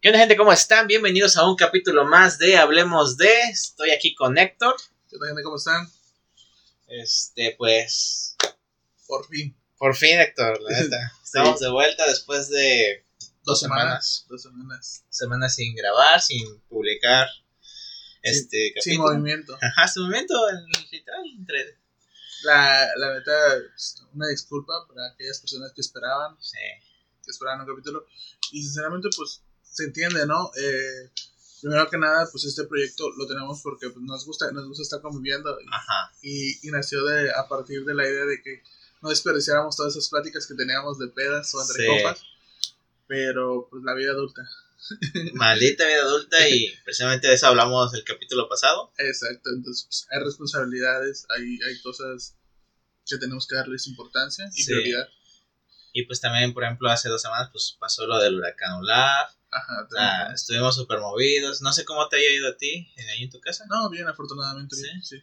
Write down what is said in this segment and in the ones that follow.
¿Qué onda gente? ¿Cómo están? Bienvenidos a un capítulo más de Hablemos de. Estoy aquí con Héctor. ¿Qué tal, gente? ¿Cómo están? Este, pues. Por fin. Por fin, Héctor, la neta. Estamos de vuelta después de Dos semanas. Dos semanas. semanas sin grabar, sin publicar este Sin capítulo. movimiento. Ajá, sin movimiento, en- literal, entre. La, la neta, una disculpa para aquellas personas que esperaban, Sí. que esperaban un capítulo. Y sinceramente, pues, se entiende, ¿no? Eh, primero que nada, pues este proyecto lo tenemos porque pues, nos gusta, nos gusta estar conviviendo. Ajá. Y, y nació de, a partir de la idea de que no desperdiciáramos todas esas pláticas que teníamos de pedas o entre Sí. copas. Pero, pues, la vida adulta. Maldita vida adulta y precisamente de eso hablamos el capítulo pasado. Exacto, entonces pues, hay responsabilidades, hay, hay cosas que tenemos que darles importancia y Sí. prioridad. Y pues también, por ejemplo, hace dos semanas pues pasó lo del huracán Olaf. Ajá, sea, estuvimos súper movidos. No sé cómo te haya ido a ti, en- ahí en tu casa. No, bien, afortunadamente, ¿Sí? bien, sí.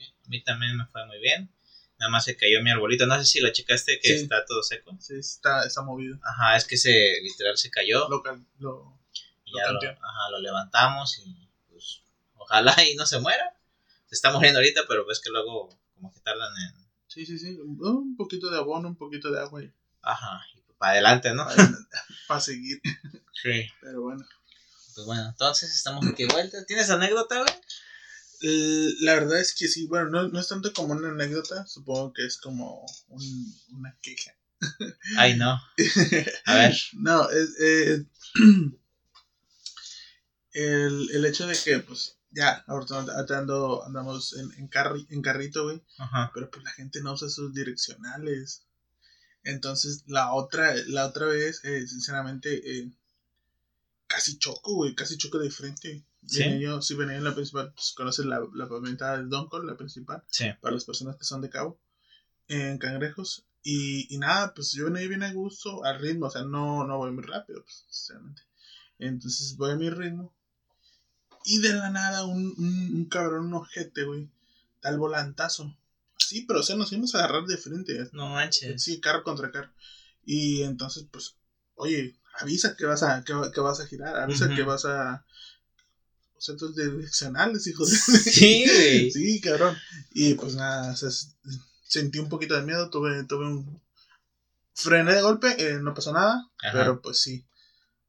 A mí también me fue muy bien. Nada más se cayó mi arbolito. No sé si lo checaste que Sí. está todo seco. Sí, está, está movido. Ajá, es que se literal se cayó. Lo, cal- lo- y lo ya lo, cambió. ajá, lo levantamos y pues ojalá y no se muera. Se está muriendo ahorita, pero ves que luego como que tardan en... sí, sí, sí, un poquito de abono, un poquito de agua y Ajá, para adelante, ¿no? para seguir, Sí. pero bueno. Pues bueno, entonces estamos aquí de vuelta. ¿Tienes anécdota, güey? La verdad es que sí, bueno, no, no es tanto como una anécdota, supongo que es como un- una queja. Ay, no. A ver. No, es, eh, el, el hecho de que, pues, ya, ahorita andamos en, en, carri- en carrito, güey, Ajá. pero pues la gente no usa sus direccionales. Entonces, la otra, la otra vez, eh, sinceramente, eh, casi choco, güey, casi choco de frente. ¿Sí? Venía yo, sí, venía en la principal, pues, conoces la, la pavimentada de Doncor, la principal Sí. para las personas que son de cabo en cangrejos y, y nada pues yo venía bien a gusto al ritmo o sea no no voy muy rápido pues sinceramente entonces voy a mi ritmo y de la nada un, un, un cabrón un ojete güey tal volantazo sí pero o sea nos íbamos a agarrar de frente No manches. sí carro contra carro y entonces pues oye avisa que vas a que, que vas a girar avisa que vas a o sea tus direccionales hijo de Sí, güey. Sí, cabrón. Y pues nada, o sea, s- sentí un poquito de miedo, tuve, tuve un... Frené de golpe, eh, no pasó nada, Ajá. pero pues sí.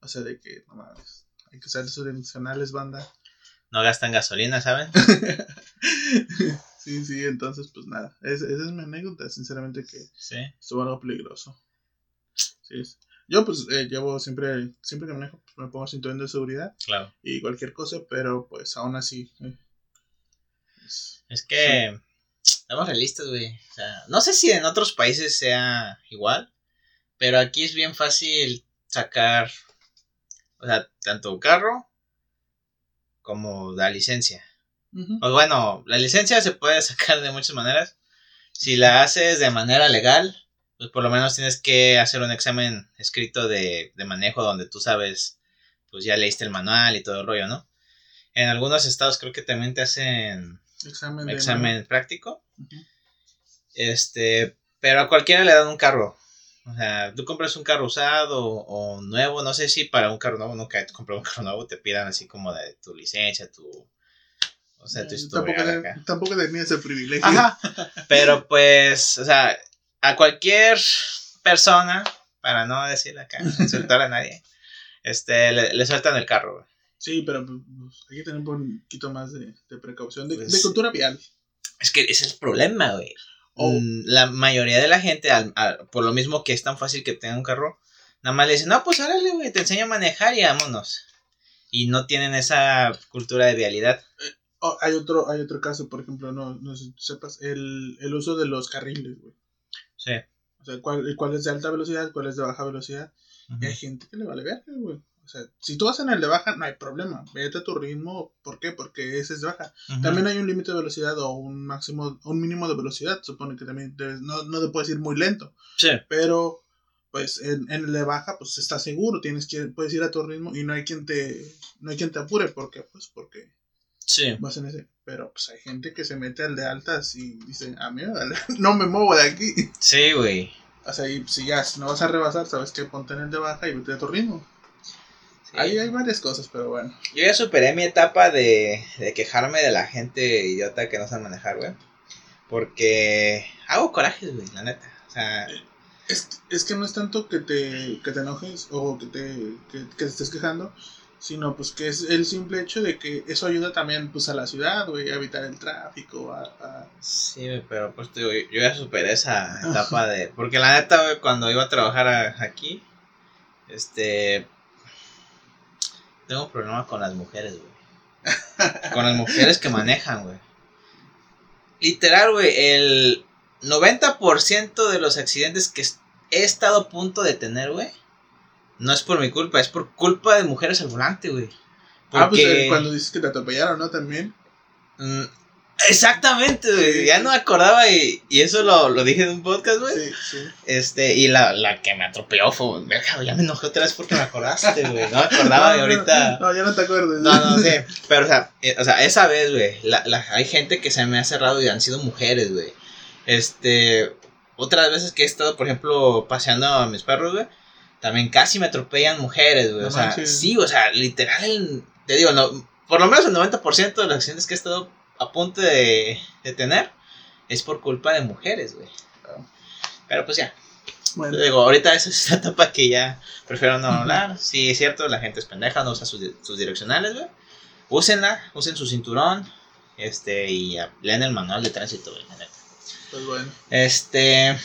O sea, de que, no mames, hay que usar sus direccionales, banda. No gastan gasolina, ¿saben? sí, sí, entonces pues nada. Es- esa es mi anécdota, sinceramente que Sí. estuvo algo peligroso. Sí, es- Yo pues eh, llevo siempre, siempre que manejo, pues, me pongo cinturón de seguridad Claro. y cualquier cosa, pero pues aún así... eh, es- Es que. Estamos realistas, güey. O sea, no sé si en otros países sea igual. Pero aquí es bien fácil sacar. O sea, tanto carro. Como la licencia. Pues bueno, la licencia se puede sacar de muchas maneras. Si la haces de manera legal, pues por lo menos tienes que hacer un examen escrito de, de manejo donde tú sabes, pues ya leíste el manual y todo el rollo, ¿no? En algunos estados creo que también te hacen Examen práctico. Este, pero a cualquiera le dan un carro. O sea, tú compras un carro usado o nuevo, no sé si para un carro nuevo, nunca compras un carro nuevo, te pidan así como de tu licencia, tu... O sea, tu Eh, tampoco, acá. tampoco tenía ese privilegio. Ajá. Pero pues, o sea, a cualquier persona, para no decir acá, insultar a nadie, este, le, le sueltan el carro. güey. Sí, pero pues, hay que tener un poquito más de, de precaución, de, Pues de cultura vial. Es que ese es el problema, güey. O- Mm, La mayoría de la gente, al- al- por lo mismo que es tan fácil que tenga un carro, nada más le dicen, no, pues órale, güey, te enseño a manejar y vámonos. Y no tienen esa cultura de vialidad. O hay otro hay otro caso, por ejemplo, no, no sé si tú sepas, el, el uso de los carriles, güey. Sí. O sea, cuál, cuál es de alta velocidad, cuál es de baja velocidad. Y hay gente que le vale verga, güey. O sea, si tú vas en el de baja, no hay problema. Vete a tu ritmo. ¿Por qué? Porque ese es de baja. También hay un límite de velocidad o un máximo, un mínimo de velocidad. Supone que también debes- no, no te puedes ir muy lento. Sí. Pero, pues, en, en el de baja, pues estás seguro. Tienes que, puedes ir a tu ritmo y no hay quien te, no hay quien te apure. ¿Por qué? Pues porque Sí. vas en ese. Pero, pues hay gente que se mete al de altas y dice, a mí no me muevo de aquí. Sí, güey. O sea, y si ya no vas a rebasar, sabes que ponte en el de baja y vete a tu ritmo. Sí. Ahí hay varias cosas, pero bueno. Yo ya superé mi etapa de, de quejarme de la gente idiota que no sabe manejar, güey. Porque hago corajes, güey, la neta. O sea, Es, es que no es tanto que te, que te enojes o que te, que, que te estés quejando, sino pues que es el simple hecho de que eso ayuda también pues a la ciudad, güey, a evitar el tráfico, a... a- sí, pero pues te digo, yo ya superé esa etapa de... Porque la neta, güey, cuando iba a trabajar a- aquí, este... Tengo un problema con las mujeres, güey. Con las mujeres que manejan, güey. Literal, güey, el 90% de los accidentes que he estado a punto de tener, güey, no es por mi culpa, es por culpa de mujeres al volante, güey. Ah, pues Porque- eh, cuando dices que te atropellaron, ¿no? También. Mm, Exactamente, güey. Ya no me acordaba y, y eso lo, lo dije en un podcast, güey. Sí, sí. Este, y la, la que me atropelló fue, verga, ya me enojé otra vez porque me acordaste, güey. No me acordaba y No, ahorita. No, ya no te acuerdas. No, no, sí. Pero, o sea, eh, o sea esa vez, güey, la, la- hay gente que se me ha cerrado y han sido mujeres, güey. Este, otras veces que he estado, por ejemplo, paseando a mis perros, güey, también casi me atropellan mujeres, güey. No o sea, manches. sí, o sea, literal, el- te digo, no, por lo menos el 90% de los accidentes que he estado a punto de, de tener es por culpa de mujeres, güey. Pero pues ya, Bueno, te digo, ahorita esa es la etapa que ya prefiero no hablar. Sí, es cierto, la gente es pendeja, no usa sus, sus direccionales, güey. Úsenla, usen su cinturón, este, y lean el manual de tránsito, güey, pues bueno. Este,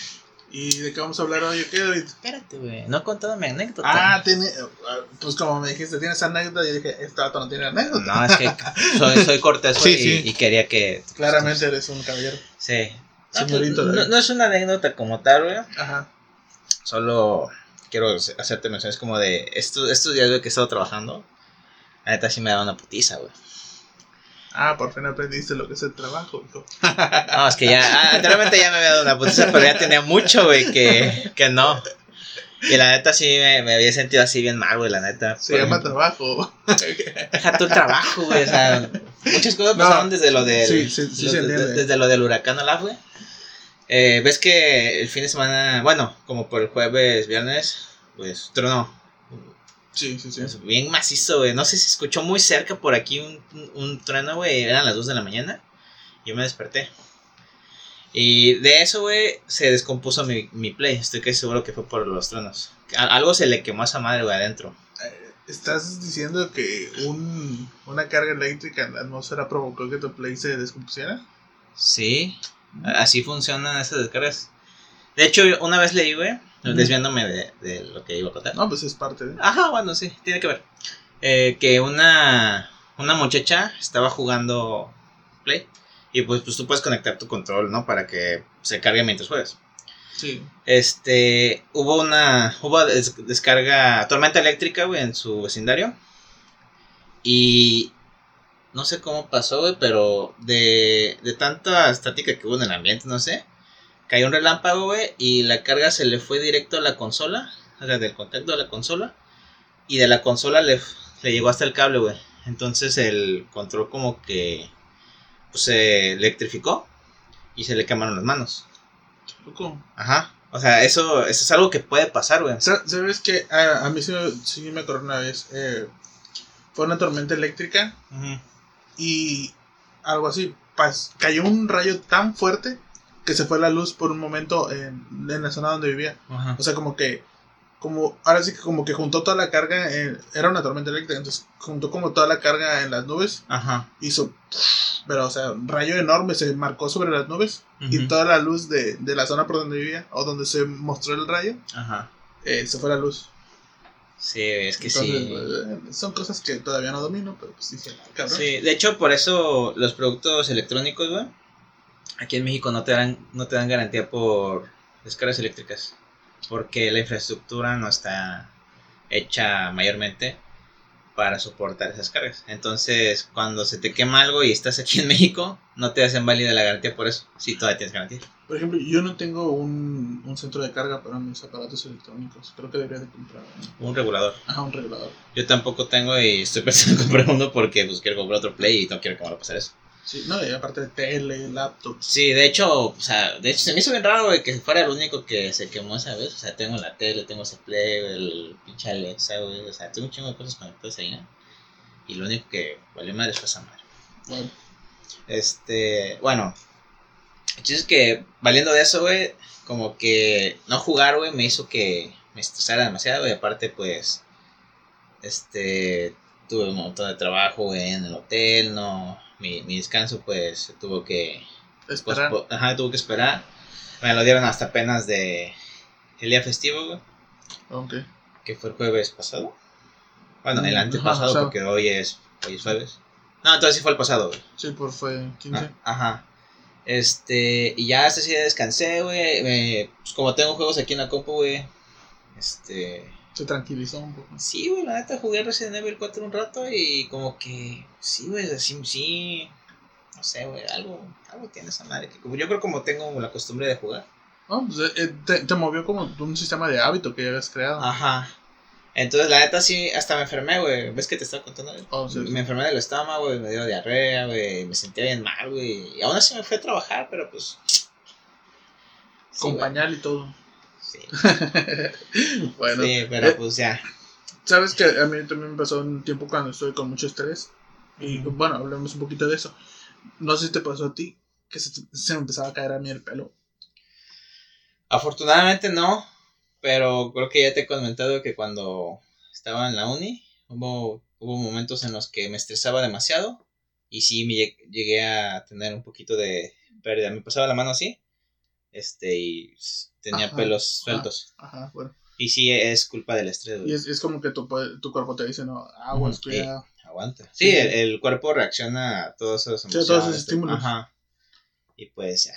¿Y de qué vamos a hablar hoy? ¿O qué, David? espérate, güey, no he contado mi anécdota. Ah, tiene, ah, pues como me dijiste, tienes anécdota, yo dije, este vato no tiene anécdota. No, es que soy, soy cortés, Sí, güey, sí. y, y quería que... Claramente eres un caballero. Sí. No, Señorito, no, David. no es una anécdota como tal, güey. Ajá. Solo quiero hacerte menciones como de estos, estos días güey, que he estado trabajando. La neta sí me daba una putiza, güey. Ah, por fin aprendiste lo que es el trabajo, hijo. No, es que ya, ah, anteriormente ya me había dado una putiza, pero ya tenía mucho, güey, que, que no. Y la neta sí me, me había sentido así bien mal, güey, la neta. Se llama ejemplo, trabajo. Deja tu trabajo, güey, o sea, muchas cosas No, pasaron desde lo del, sí, sí, sí lo- desde lo del huracán Olaf, güey. Eh, Ves que el fin de semana, bueno, como por el jueves, viernes, pues tronó. Sí, sí, sí. Bien macizo, güey. No sé si escuchó muy cerca por aquí un, un, un trueno, güey. Eran las 2 de la mañana. Yo me desperté. Y de eso, güey, se descompuso mi, mi play. Estoy casi seguro que fue por los truenos. Algo se le quemó a esa madre, güey, adentro. Eh, ¿Estás diciendo que un, una carga eléctrica en la atmósfera provocó que tu play se descompusiera? Sí, a- así funcionan esas descargas. De hecho, una vez leí, güey. Desviándome de, de lo que iba a contar. No, pues es parte de... Ajá, bueno, sí, tiene que ver. Eh, que una, una muchacha estaba jugando Play. Y pues, pues tú puedes conectar tu control, ¿no? Para que se cargue mientras juegas. Sí. Este, hubo una, hubo des- descarga, tormenta eléctrica, güey, en su vecindario. Y no sé cómo pasó, güey, pero de, de tanta estática que hubo en el ambiente, no sé. Cayó un relámpago, güey, y la carga se le fue directo a la consola, o sea, del contacto de la consola. Y de la consola le, le llegó hasta el cable, güey. Entonces el control como que pues, se electrificó y se le quemaron las manos. Ajá. O sea, eso, eso es algo que puede pasar, güey. Sa- ¿Sabes qué? A, a mí sí, me- sí me acuerdo una vez. eh, fue una tormenta eléctrica y algo así. pas- cayó un rayo tan fuerte que se fue la luz por un momento en, en la zona donde vivía. Ajá. O sea, como que, como, ahora sí que como que juntó toda la carga, en- era una tormenta eléctrica, entonces juntó como toda la carga en las nubes, Ajá. hizo, pero o sea, un rayo enorme se marcó sobre las nubes y toda la luz de, de la zona por donde vivía, o donde se mostró el rayo, Ajá. eh, se fue la luz. Sí, es que Entonces, sí. eh, son cosas que todavía no domino, pero pues dije, "Ah, cabrón. Sí, de hecho, por eso los productos electrónicos, güey, aquí en México no te dan, no te dan garantía por descargas eléctricas. Porque la infraestructura no está hecha mayormente para soportar esas cargas. Entonces, cuando se te quema algo y estás aquí en México, no te hacen válida la garantía por eso. Si todavía tienes garantía. Por ejemplo, yo no tengo un, un centro de carga para mis aparatos electrónicos. Creo que debería de comprar un, Un regulador. ajá, un regulador. Yo tampoco tengo y estoy pensando en comprar uno porque pues quiero comprar otro play y no quiero que me a pasar eso. Sí, no, y aparte de tele, laptop. Sí, de hecho, o sea, de hecho se me hizo bien raro, güey, que fuera el único que se quemó esa vez. O sea, tengo la tele, tengo ese play, el pinche Alexa, güey. O sea, tengo un chingo de cosas conectadas ahí, ¿no? Y lo único que valió madre fue esa madre. Bueno, Este, bueno. El chiste es que, valiendo de eso, güey, como que no jugar, güey, me hizo que me estresara demasiado, güey. Aparte, pues, este, tuve un montón de trabajo, güey, en el hotel, no. Mi, mi descanso, pues, tuvo que esperar. pospo- ajá, tuvo que esperar. Me lo dieron hasta apenas de el día festivo, güey, Ok. que fue el jueves pasado. Bueno, el Mm, antepasado, ajá, porque hoy es, hoy es jueves. No, entonces sí fue el pasado, güey. Sí, por fue 15. Ah, Ajá. Este, y ya este sí descansé, güey. me- Pues como tengo juegos aquí en la compu, güey. Este. Se tranquilizó un poco. Sí, güey, la neta jugué Resident Evil 4 un rato y como que. Sí, güey, así, sí. No sé, güey, algo, algo tiene esa madre. Que como, yo creo como tengo la costumbre de jugar. No, pues eh, te, te movió como un sistema de hábito que ya habías creado. Ajá. Entonces, la neta sí, hasta me enfermé, güey. ¿Ves que te estaba contando? Oh, sí, sí. Me enfermé del estómago, güey, me dio diarrea, güey, me sentía bien mal, güey. Y aún así me fui a trabajar, pero pues. sí, Con pañal y todo. Sí, bueno, sí, pero eh, pues ya. sabes que a mí también me pasó un tiempo cuando estoy con mucho estrés. Y bueno, hablemos un poquito de eso. No sé si te pasó a ti que se, se me empezaba a caer a mí el pelo. Afortunadamente no, pero creo que ya te he comentado que cuando estaba en la uni hubo, hubo momentos en los que me estresaba demasiado y sí me lleg- llegué a tener un poquito de pérdida. Me pasaba la mano así este y tenía Ajá, pelos sueltos. Ajá, bueno. Y sí es culpa del estrés. Y es, es como que tu, tu cuerpo te dice, no, aguas, cuidado. Aguanta. Sí, el, el cuerpo reacciona a todos esos a todos esos estímulos. Ajá. Y pues ya.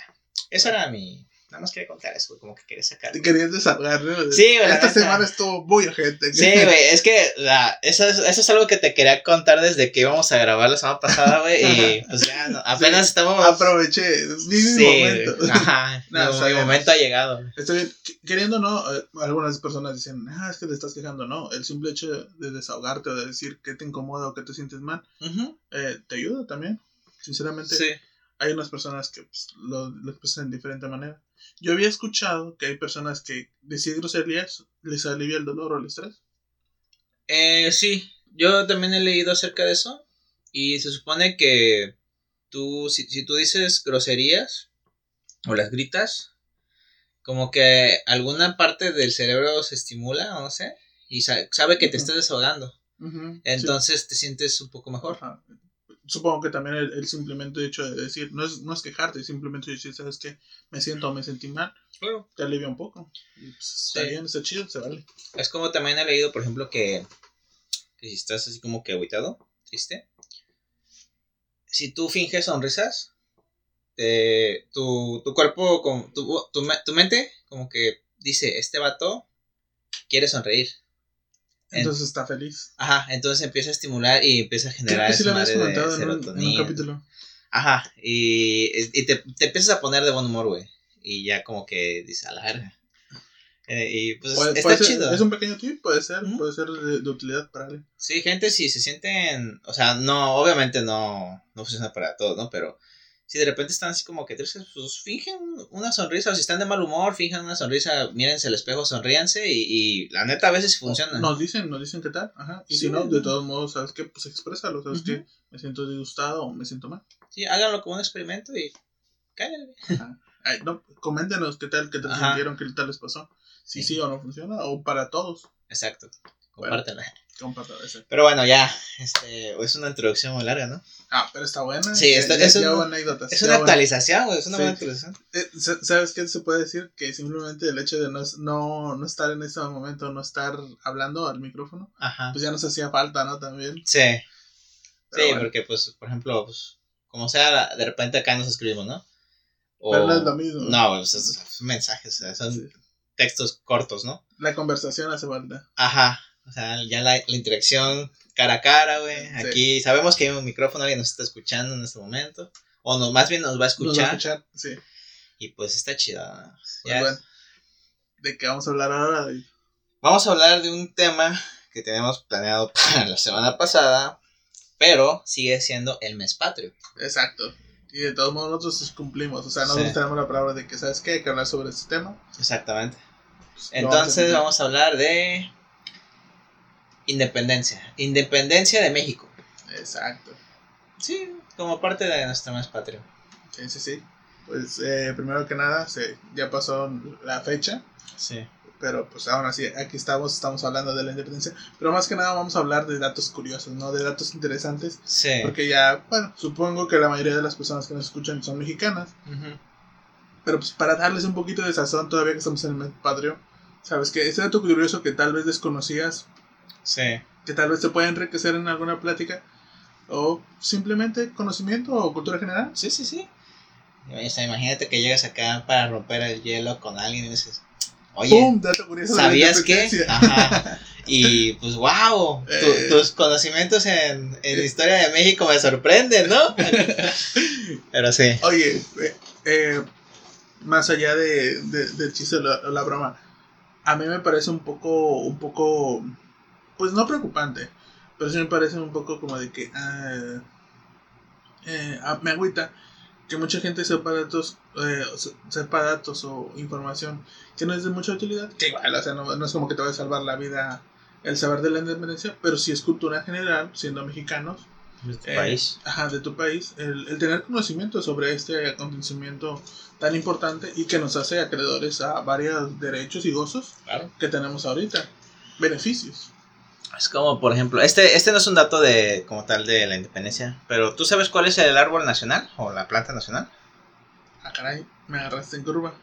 Eso era mi. Nada más quería contar eso, güey, como que quería sacar. Querías desahogar, ¿no? Sí, güey, Esta semana estuvo muy gente. Sí, güey, es que la, eso, es, eso es algo que te quería contar desde que íbamos a grabar la semana pasada, güey. Y pues ya, no, apenas Sí, estamos. Aproveché, es mi Sí, momento. Ajá, No, mi, momento ha llegado. Está bien, qu- queriendo no, eh, algunas personas dicen, ah, es que te estás quejando, no, el simple hecho de desahogarte o de decir que te incomoda o que te sientes mal, eh, te ayuda también. Sinceramente, Sí. hay unas personas que pues, lo, lo expresan de diferente manera. Yo había escuchado que hay personas que decir groserías les alivia el dolor o el estrés. Eh, sí, yo también he leído acerca de eso. Y se supone que tú, si, si tú dices groserías o las gritas, como que alguna parte del cerebro se estimula, no sé, y sa- sabe que te Ujú. estás desahogando. Entonces te sientes un poco mejor. Ajá. Supongo que también el, el simplemente hecho de decir, no es, no es quejarte, simplemente decir, ¿sabes qué? Me siento o me sentí mal, Claro. te alivia un poco. Y, pues, está bien, está chido, se vale. Es como también he leído, por ejemplo, que, que si estás así como que aguitado, triste, si tú finges sonrisas, eh, tu, tu cuerpo, con, tu, tu, tu mente, como que dice, este vato quiere sonreír. En- Entonces está feliz. Ajá, entonces empieza a estimular y empieza a generar sí esa madre de comentado en un, en un serotonina. capítulo. Ajá, y, y te, te empiezas a poner de buen humor, güey. Y ya como que dices, a la verga. Eh, y pues Puede- está puede ser- chido. Es un pequeño tip, puede ser, puede ser de, de utilidad para alguien. Sí, gente, si se sienten, o sea, no, obviamente no, no funciona para todos, ¿no? Pero si de repente están así como que tristes, pues fingen una sonrisa, o si están de mal humor, finjan una sonrisa, mírense al espejo, sonríanse y, y la neta a veces funciona. Nos dicen, nos dicen qué tal, ajá. Y Sí, si no, de todos modos, ¿sabes qué? Pues exprésalo, ¿sabes Ujú. qué? Me siento disgustado o me siento mal. Sí, háganlo como un experimento y cállale. Ay, no, coméntenos qué tal, qué tal Ajá. sintieron, qué tal les pasó. Si sí. Sí. o no funciona, o para todos. Exacto, compártanla. Compartan Pero bueno, ya, este, es una introducción muy larga, ¿no? Ah, pero está buena. Sí, ya- está- ya- es ya una- anécdotas. Es actualización, güey, es una Sí. buena actualización. Eh, sa- ¿Sabes qué se puede decir? Que simplemente el hecho de no, no, no estar en ese momento, no estar hablando al micrófono, Ajá. pues ya nos hacía falta, ¿no? También. Sí. Pero sí, bueno. porque pues, por ejemplo, pues, como sea, de repente acá nos escribimos, ¿no? O- Pero no es lo mismo. No, pues, es- son mensajes, o sea, son Sí. textos cortos, ¿no? La conversación hace falta. Ajá, o sea, ya la, la interacción cara a cara, güey. Sí. Aquí sabemos que hay un micrófono, alguien nos está escuchando en este momento. O no, más bien nos va a Nos va a escuchar. escuchar, sí. Y pues está chido. ¿no? Pues Ya- bueno. ¿De qué vamos a hablar ahora? Vamos a hablar de un tema que tenemos planeado para la semana pasada. pero sigue siendo el mes patrio. Exacto. Y de todos modos nosotros cumplimos. O sea, nosotros Sí. tenemos la palabra de que, ¿sabes qué? Hay que hablar sobre este tema. Exactamente. Pues, Entonces a vamos a hablar de independencia. Independencia de México. Exacto. Sí, como parte de nuestro mes patrio. Sí, sí, sí. Pues eh, primero que nada, se, ya pasó la fecha. Sí. Pero pues aún así, aquí estamos, estamos hablando de la independencia. Pero más que nada vamos a hablar de datos curiosos, ¿no? De datos interesantes. Sí. Porque ya, bueno, supongo que la mayoría de las personas que nos escuchan son mexicanas. Ujú. Pero pues para darles un poquito de sazón todavía que estamos en el mes patrio. Sabes que ese dato curioso que tal vez desconocías, Sí. que tal vez te pueda enriquecer en alguna plática. O simplemente conocimiento o cultura general. Sí, sí, sí. O sea, imagínate que llegas acá para romper el hielo con alguien y dices, oye, ¿sabías qué? Ajá. Y pues, wow, tu- Eh. tus conocimientos en, en historia de México me sorprenden, ¿no? Pero sí. Oye, eh, eh, más allá de, de, del chiste o la, la broma, a mí me parece un poco, un poco, pues no preocupante, pero sí me parece un poco como de que ah, eh, ah, me agüita que mucha gente sepa datos, eh, sepa datos o información que no es de mucha utilidad, que igual, o sea, no, no es como que te va a salvar la vida el saber de la independencia, pero sí es cultura general, siendo mexicanos, Tu eh, país. Ajá, de tu país, el, el tener conocimiento sobre este acontecimiento tan importante y que nos hace acreedores a varios derechos y gozos Claro. que tenemos ahorita. Beneficios. Es como, por ejemplo, este, este no es un dato de como tal de la independencia, pero ¿tú sabes cuál es el árbol nacional o la planta nacional? Ah, caray, me agarraste en curva.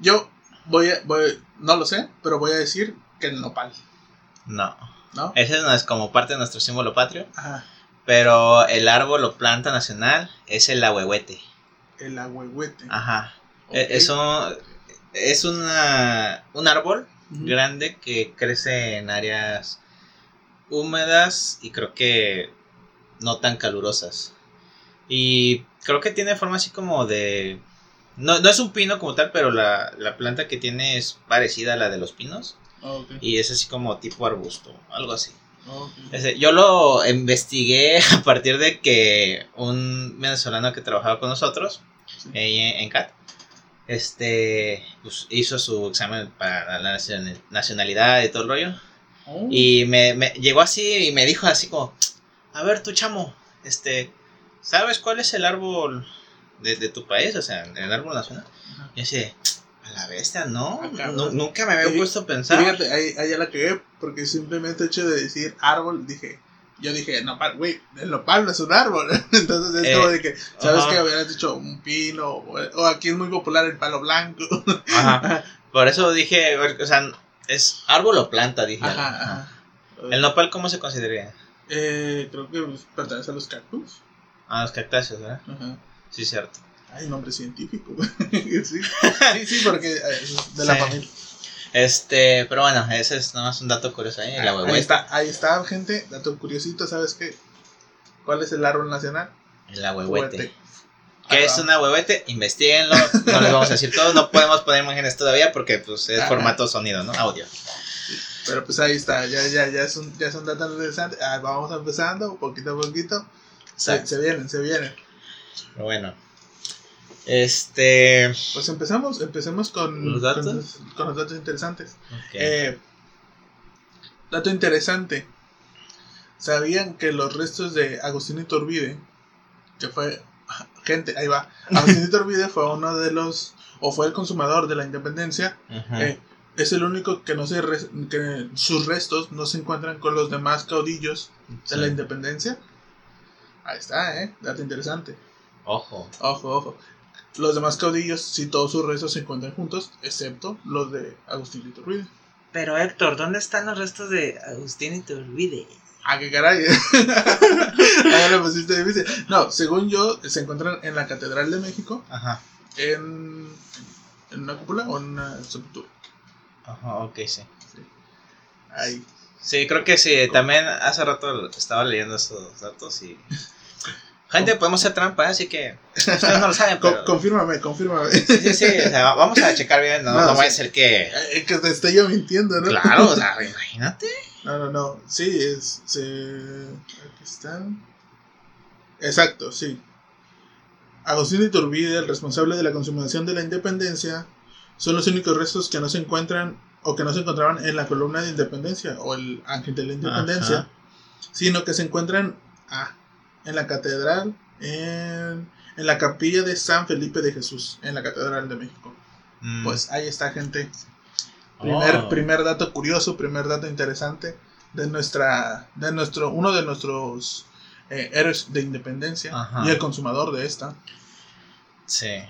Yo voy a, voy, no lo sé, pero voy a decir que el nopal, No. ¿no? Ese no es como parte de nuestro símbolo patrio, Ajá, pero el árbol o planta nacional es el ahuehuete. el agüehuete. Ajá. E- Eso es una, un árbol grande que crece en áreas húmedas y creo que no tan calurosas. Y creo que tiene forma así como de... No, no es un pino como tal, pero la, la planta que tiene es parecida a la de los pinos. Ok, Y es así como tipo arbusto, algo así. Ese, yo lo investigué a partir de que un venezolano que trabajaba con nosotros Sí. en, CAT este pues, hizo su examen para la nacion- nacionalidad y todo el rollo Oh, y me, me llegó así y me dijo así como a ver tu chamo este sabes cuál es el árbol de, de tu país o sea el árbol nacional y así a la bestia no Ah. Nu- nunca me había Y- puesto a pensar fíjate, ahí, ahí ya la cagué, porque simplemente hecho de decir árbol, dije, yo dije, nopal, güey, el nopal no es un árbol. Entonces es Eh, como de que, ¿sabes ajá. qué? Hubieras dicho un pino, o, o aquí es muy popular el palo blanco. Ajá. por eso dije o sea es árbol o planta dije Ajá, Ajá. ajá. el nopal cómo se consideraría Eh, creo que pertenece a los cactus. Ah, los cactáceos, ¿verdad? Ajá. Sí, cierto. Hay nombre científico. sí. sí, sí, porque eh, es de la Sí. familia. Este, pero bueno, ese es nada más un dato curioso ahí, el ahí ahuehuete. está, ahí está, gente. Dato curiosito, ¿sabes qué? ¿Cuál es el árbol nacional? El ahuehuete. ¿Qué Ahí es va. un ahuehuete? Investíguenlo. No les vamos a decir todo. No podemos poner imágenes todavía porque pues es Ajá. formato sonido, ¿no? Audio. Pero pues ahí está, ya, ya, ya es un, ya es un dato interesante. Ah, vamos empezando, poquito a poquito. Se, vienen, se vienen. Pero bueno. Este. Pues empezamos, empecemos con ¿Los datos? Con, con los datos interesantes. Eh, dato interesante. ¿Sabían que los restos de Agustín Iturbide, que fue, gente, ahí va, Agustín Iturbide fue uno de los, o fue el consumador de la independencia, eh, es el único que no se, que sus restos no se encuentran con los demás caudillos de la independencia. Ahí está, eh, dato interesante. Ojo. Ojo, ojo. Los demás caudillos, sí, todos sus restos se encuentran juntos, excepto los de Agustín Iturbide. Pero Héctor, ¿dónde están los restos de Agustín Iturbide? Ah, qué caray. Ahí lo pusiste difícil. No, según yo, se encuentran en la Catedral de México, Ajá. en, en una cúpula o en una sepultura. Ajá, ok, sí. Ahí. Sí, creo que sí. También hace rato estaba leyendo esos datos y. Gente, podemos hacer trampa, ¿eh? así que. Ustedes no lo saben, pero. confírmame, confírmame. Sí, sí, sí. O sea, vamos a checar bien. No, No, no, vaya a sí. ser que. Eh, que te estoy yo mintiendo, ¿no? Claro, o sea, imagínate. No, no, no. Sí, es. Se... Aquí están. Exacto, sí. Agustín Iturbide, el responsable de la consumación de la independencia, son los únicos restos que no se encuentran o que no se encontraban en la columna de independencia o el ángel de la independencia, Ajá. sino que se encuentran ah, en la catedral, en, en la capilla de San Felipe de Jesús, en la catedral de México. Mm. Pues ahí está, gente. Primer, Oh. primer dato curioso, primer dato interesante de nuestra, de nuestro, uno de nuestros eh, héroes de independencia Ajá. y el consumador de esta. Sí.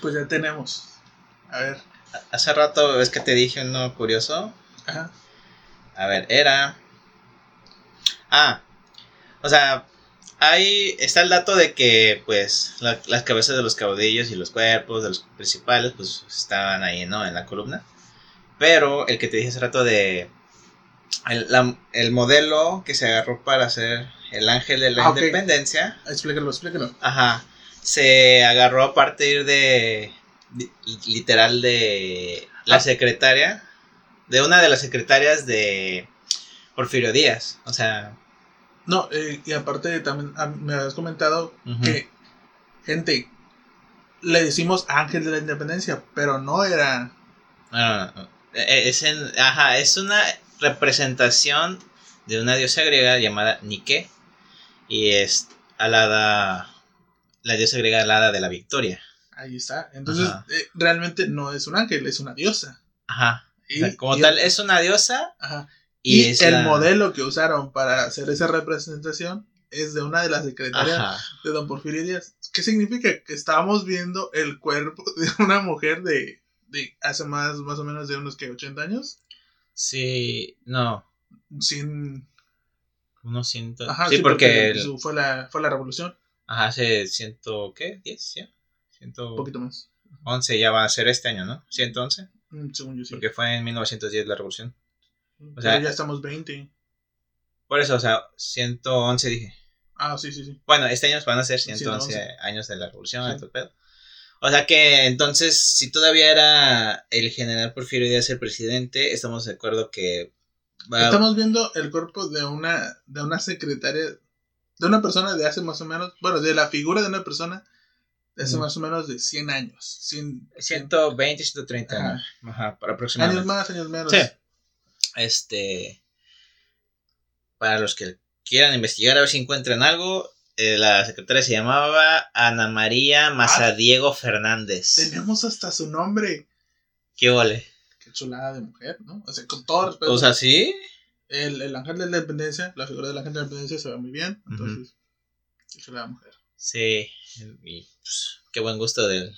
Pues ya tenemos. A ver. Hace rato es que te dije uno curioso. Ajá. A ver, era. Ah, o sea, ahí está el dato de que, pues, la- las cabezas de los caudillos y los cuerpos de los principales, pues, estaban ahí, ¿no? En la columna. Pero el que te dije hace rato de. El, la- el modelo que se agarró para hacer el ángel de la Ah, independencia. Explícalo, explícalo. Ajá. Se agarró a partir de. li- Literal de. La Ah. secretaria. De una de las secretarias de. Porfirio Díaz. O sea. No, eh, y aparte también ah, me habías comentado que, gente, le decimos ángel de la independencia, pero no era. No, no, no. Eh, Es en- ajá, es una representación de una diosa griega llamada Nike. Y es alada. La diosa griega alada de la victoria. Ahí está. Entonces, eh, realmente no es un ángel, es una diosa. Ajá. O Y, sea, como y- tal, es una diosa. ajá. Y, Y, es el la- modelo que usaron para hacer esa representación es de una de las secretarias Ajá. de Don Porfirio Díaz. ¿Qué significa? Que estábamos viendo el cuerpo de una mujer de, de hace más, más o menos de unos que 80 años. Sí, no. Sin. Unos ciento. Ajá, sí, porque. el- su- fue, la, fue la revolución. Ajá, hace ciento. ¿Qué? ¿10? ¿Ya? Ciento Un poquito más. once ya va a ser este año, ¿no? 111. Mm, Según yo sí. Porque fue en 1910 la revolución. Pero sea- ya estamos 20. Por eso, o sea, 111 dije. Ah, sí, sí, sí. Bueno, este año van a ser 111 111. años de la revolución, Sí. todo el pedo. O sea que entonces, si todavía era el general Porfirio Díaz el presidente, estamos de acuerdo que va Estamos viendo el cuerpo de una, de una secretaria, de una persona de hace más o menos, bueno, de la figura de una persona de hace más o menos de 100 años. 100, 120, 130 Ajá. años. Ajá, para aproximadamente. años más, años menos. Sí. Este. Para los que quieran investigar a ver si encuentran algo, eh, la secretaria se llamaba Ana María Mazadiego Fernández. Tenemos hasta su nombre. ¿Qué ole? Qué chulada de mujer, ¿no? O sea, con todo respeto. O sea, sí. el, el ángel de la independencia, la figura del ángel de la independencia se ve muy bien. Entonces, qué chulada mujer. Sí. Y pues, qué buen gusto del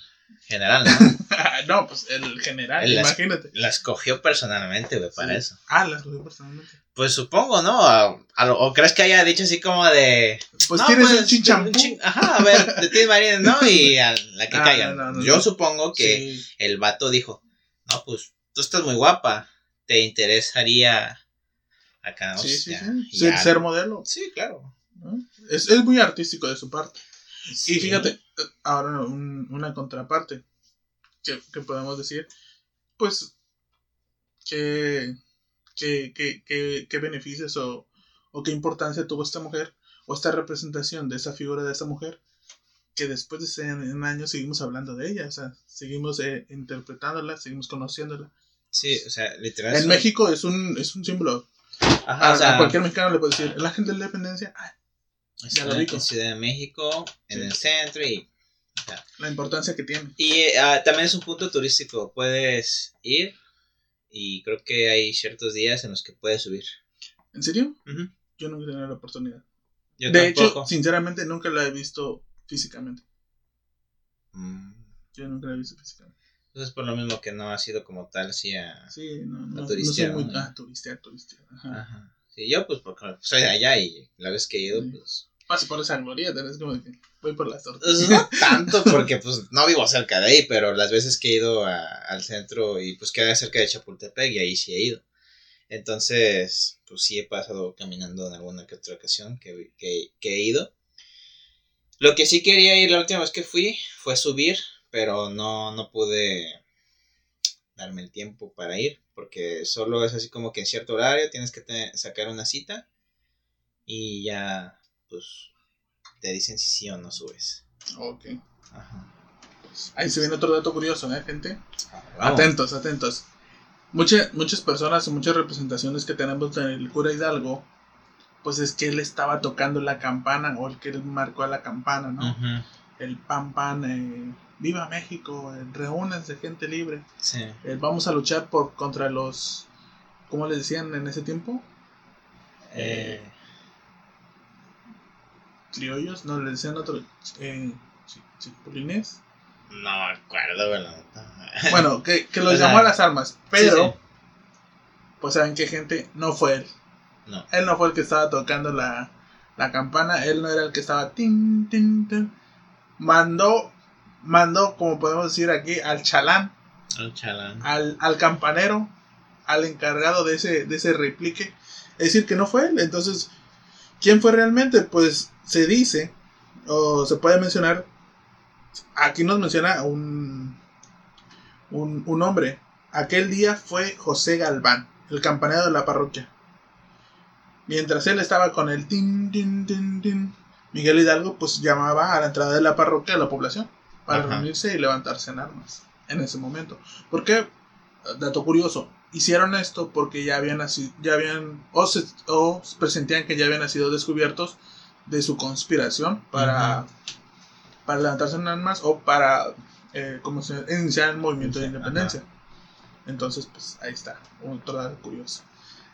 general, ¿no? no, pues el general, El- imagínate. la escogió personalmente, güey, para Sí. eso. Ah, la escogí personalmente. Pues supongo, ¿no? A- ¿O crees que haya dicho así como de. Pues No, tienes pues, un chinchampú. un chin- Ajá, a ver, de ti Marina, ¿no? Y a la que Ah, caigan. no, no, no, Yo supongo que Sí. el vato dijo: No, pues tú estás muy guapa. ¿Te interesaría acá? ¿no? Sí, sí, Ya, sí. y Ser, modelo. Sí, claro. Es, es muy artístico de su parte. Sí. Y fíjate, ahora un- una contraparte que, que podemos decir, pues, qué, qué, qué, qué- qué beneficios o, o qué importancia tuvo esta mujer o esta representación de esa figura de esa mujer que después de 100 años seguimos hablando de ella, o sea, seguimos eh, interpretándola, seguimos conociéndola. Sí, o sea, literal. En México es un, es un símbolo. Ajá, A, o sea, a cualquier mexicano le puede decir, el ángel de la independencia, ah, ya lo ubico. en Ciudad de México, en Sí. el centro y. la importancia que tiene. Y ah, también es un punto turístico. Puedes ir y creo que hay ciertos días en los que puedes subir. ¿En serio? Ujú. Yo nunca he tenido la oportunidad. Yo de tampoco. hecho, sinceramente, nunca la he visto físicamente. Mm, Yo nunca la he visto físicamente. Entonces, por lo mismo que no ha sido como tal, así a. Sí, no, no, no turistear, soy muy... ¿no? Ah, turistear, turistear. Ajá. Ajá. Sí, yo, pues, porque soy de allá y la vez que he ido, Sí. pues. Pase por esa gloria, tenés como de que voy por las tortas. pues, no tanto, porque, pues, no vivo cerca de ahí, pero las veces que he ido a- al centro y, pues, queda cerca de Chapultepec y ahí sí he ido. Entonces, pues, sí he pasado caminando en alguna que otra ocasión que, que, que he ido. Lo que sí quería ir la última vez que fui fue subir, pero no, no pude darme el tiempo para ir, porque solo es así como que en cierto horario tienes que sacar una cita y ya, pues, te dicen si sí o no subes. Ok. Ajá. Ahí se viene otro dato curioso, ¿eh, gente? Vamos. Atentos, atentos. Muchas, muchas personas y muchas representaciones que tenemos en el cura Hidalgo, pues es que él estaba tocando la campana o el que él marcó a la campana, ¿no? El pan pan, eh, viva México, eh, reúnense gente libre. Sí. Eh, vamos a luchar por contra los, ¿cómo les decían en ese tiempo? Eh, Criollos, no, les decían otro, eh, chi- chipulines. no me acuerdo, neta. Bueno, que, que los O sea, llamó a las armas, pero, sí. pues saben qué gente, no fue él. No. Él no fue el que estaba tocando la, la campana, él no era el que estaba tin, tin, tin. Mandó, mandó, como podemos decir aquí, al chalán, El chalán. al, al campanero, al encargado de ese, de ese replique. Es decir, que no fue él. Entonces, ¿quién fue realmente? Pues se dice, o se puede mencionar, aquí nos menciona un, un, un hombre. Aquel día fue José Galván, el campanero de la parroquia. Mientras él estaba con el tin, tin, tin, tin, Miguel Hidalgo pues llamaba a la entrada de la parroquia a la población para Ajá. reunirse y levantarse en armas en ese momento. ¿Por qué? Dato curioso, hicieron esto porque ya habían nacido, ya habían, o, se, o presentían que ya habían sido descubiertos de su conspiración para, para levantarse en armas o para eh, como se, iniciar el movimiento de Ajá. independencia. Entonces, pues ahí está, otro dato curioso.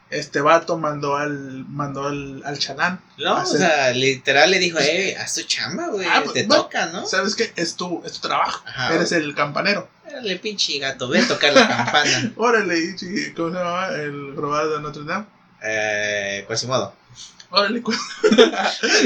Este vato mandó al mandó al, al chalán. No, o hacer- sea, literal le dijo, eh, haz tu chamba, güey. Ah, pues, te bueno, toca, ¿no? ¿Sabes qué? Es tu, es tu trabajo. Ajá. Eres el campanero. Órale, pinche gato, ve a tocar la campana. Órale, ¿cómo se llama? El robado de Notre Dame. Eh, Quasimodo. Órale,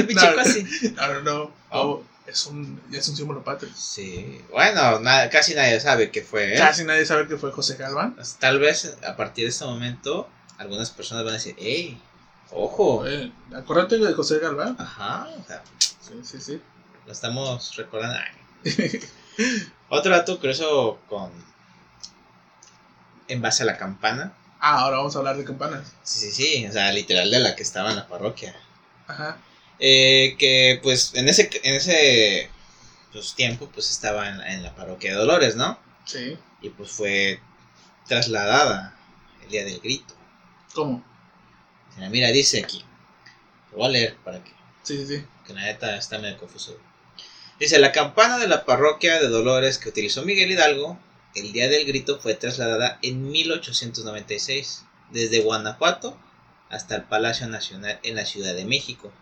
pinche. Quasi. no, no, no. Oh, es un, es un símbolo patrio. Sí, bueno, na- casi nadie sabe qué fue, ¿eh? Casi nadie sabe que fue José Galván. Pues, Tal vez a partir de este momento, algunas personas van a decir, hey, ojo. Eh, acuérdate de José Galván. Ajá, o sea, Sí, sí, sí. lo estamos recordando. Otro dato curioso con. En base a la campana. ah, ahora vamos a hablar de campanas. Sí, sí, sí, o sea, literal de la que estaba en la parroquia. Ajá. Eh, que pues en ese, en ese pues, tiempo pues estaba en, en la parroquia de Dolores, ¿no? Sí. Y pues fue trasladada el día del grito. ¿Cómo? Mira, mira, dice aquí. Lo voy a leer para que, Sí, sí, sí. que la neta está medio confuso. Dice, la campana de la parroquia de Dolores que utilizó Miguel Hidalgo el día del grito fue trasladada en 1896 desde Guanajuato hasta el Palacio Nacional en la Ciudad de México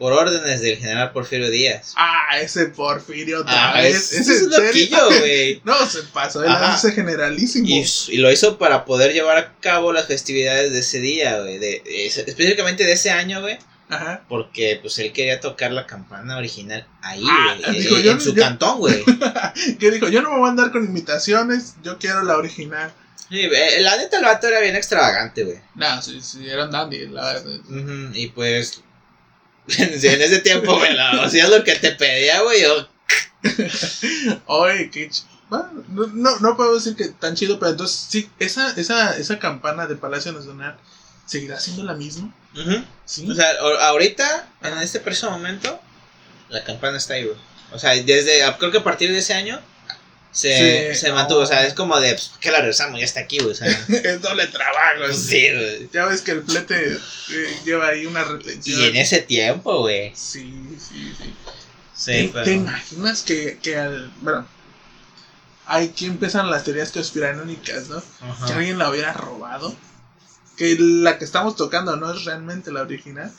por órdenes del general Porfirio Díaz. Ah, ese Porfirio otra Ah, vez. es, ¿Es es loquillo, güey. No, se pasó. Él Ajá. hace generalísimo. Y, y lo hizo para poder llevar a cabo las festividades de ese día, güey. De, es- específicamente de ese año, güey. Ajá. Porque pues él quería tocar la campana original ahí, Ah, güey. eh, yo en su yo- cantón, güey. Que dijo, yo no me voy a andar con imitaciones, yo quiero la original. Sí, la neta, el vato era bien extravagante, güey. No, sí, sí, era un dandy, la verdad. Ujú, Y pues. en ese tiempo, güey, lo- hacías lo que te pedía, güey. Oye, qué ch- bueno, no, no, no puedo decir que tan chido, pero entonces sí, esa, esa, esa campana de Palacio Nacional seguirá siendo la misma. Sí. O sea, ahorita, en este preciso momento, la campana está ahí, güey. O sea, desde. creo que a partir de ese año. Se, Sí, se mantuvo, no. o sea, es como de, pues, que la regresamos, ya está aquí, güey, o sea, es doble trabajo. pues, sí, güey. Ya ves que el flete eh, lleva ahí una retención. Y en ese tiempo, güey. Sí, sí, sí. Sí, ¿Te, pero- te imaginas que, que al. Bueno, aquí empiezan las teorías conspiranoicas, ¿no? Ajá. Que alguien la hubiera robado. Que la que estamos tocando no es realmente la original.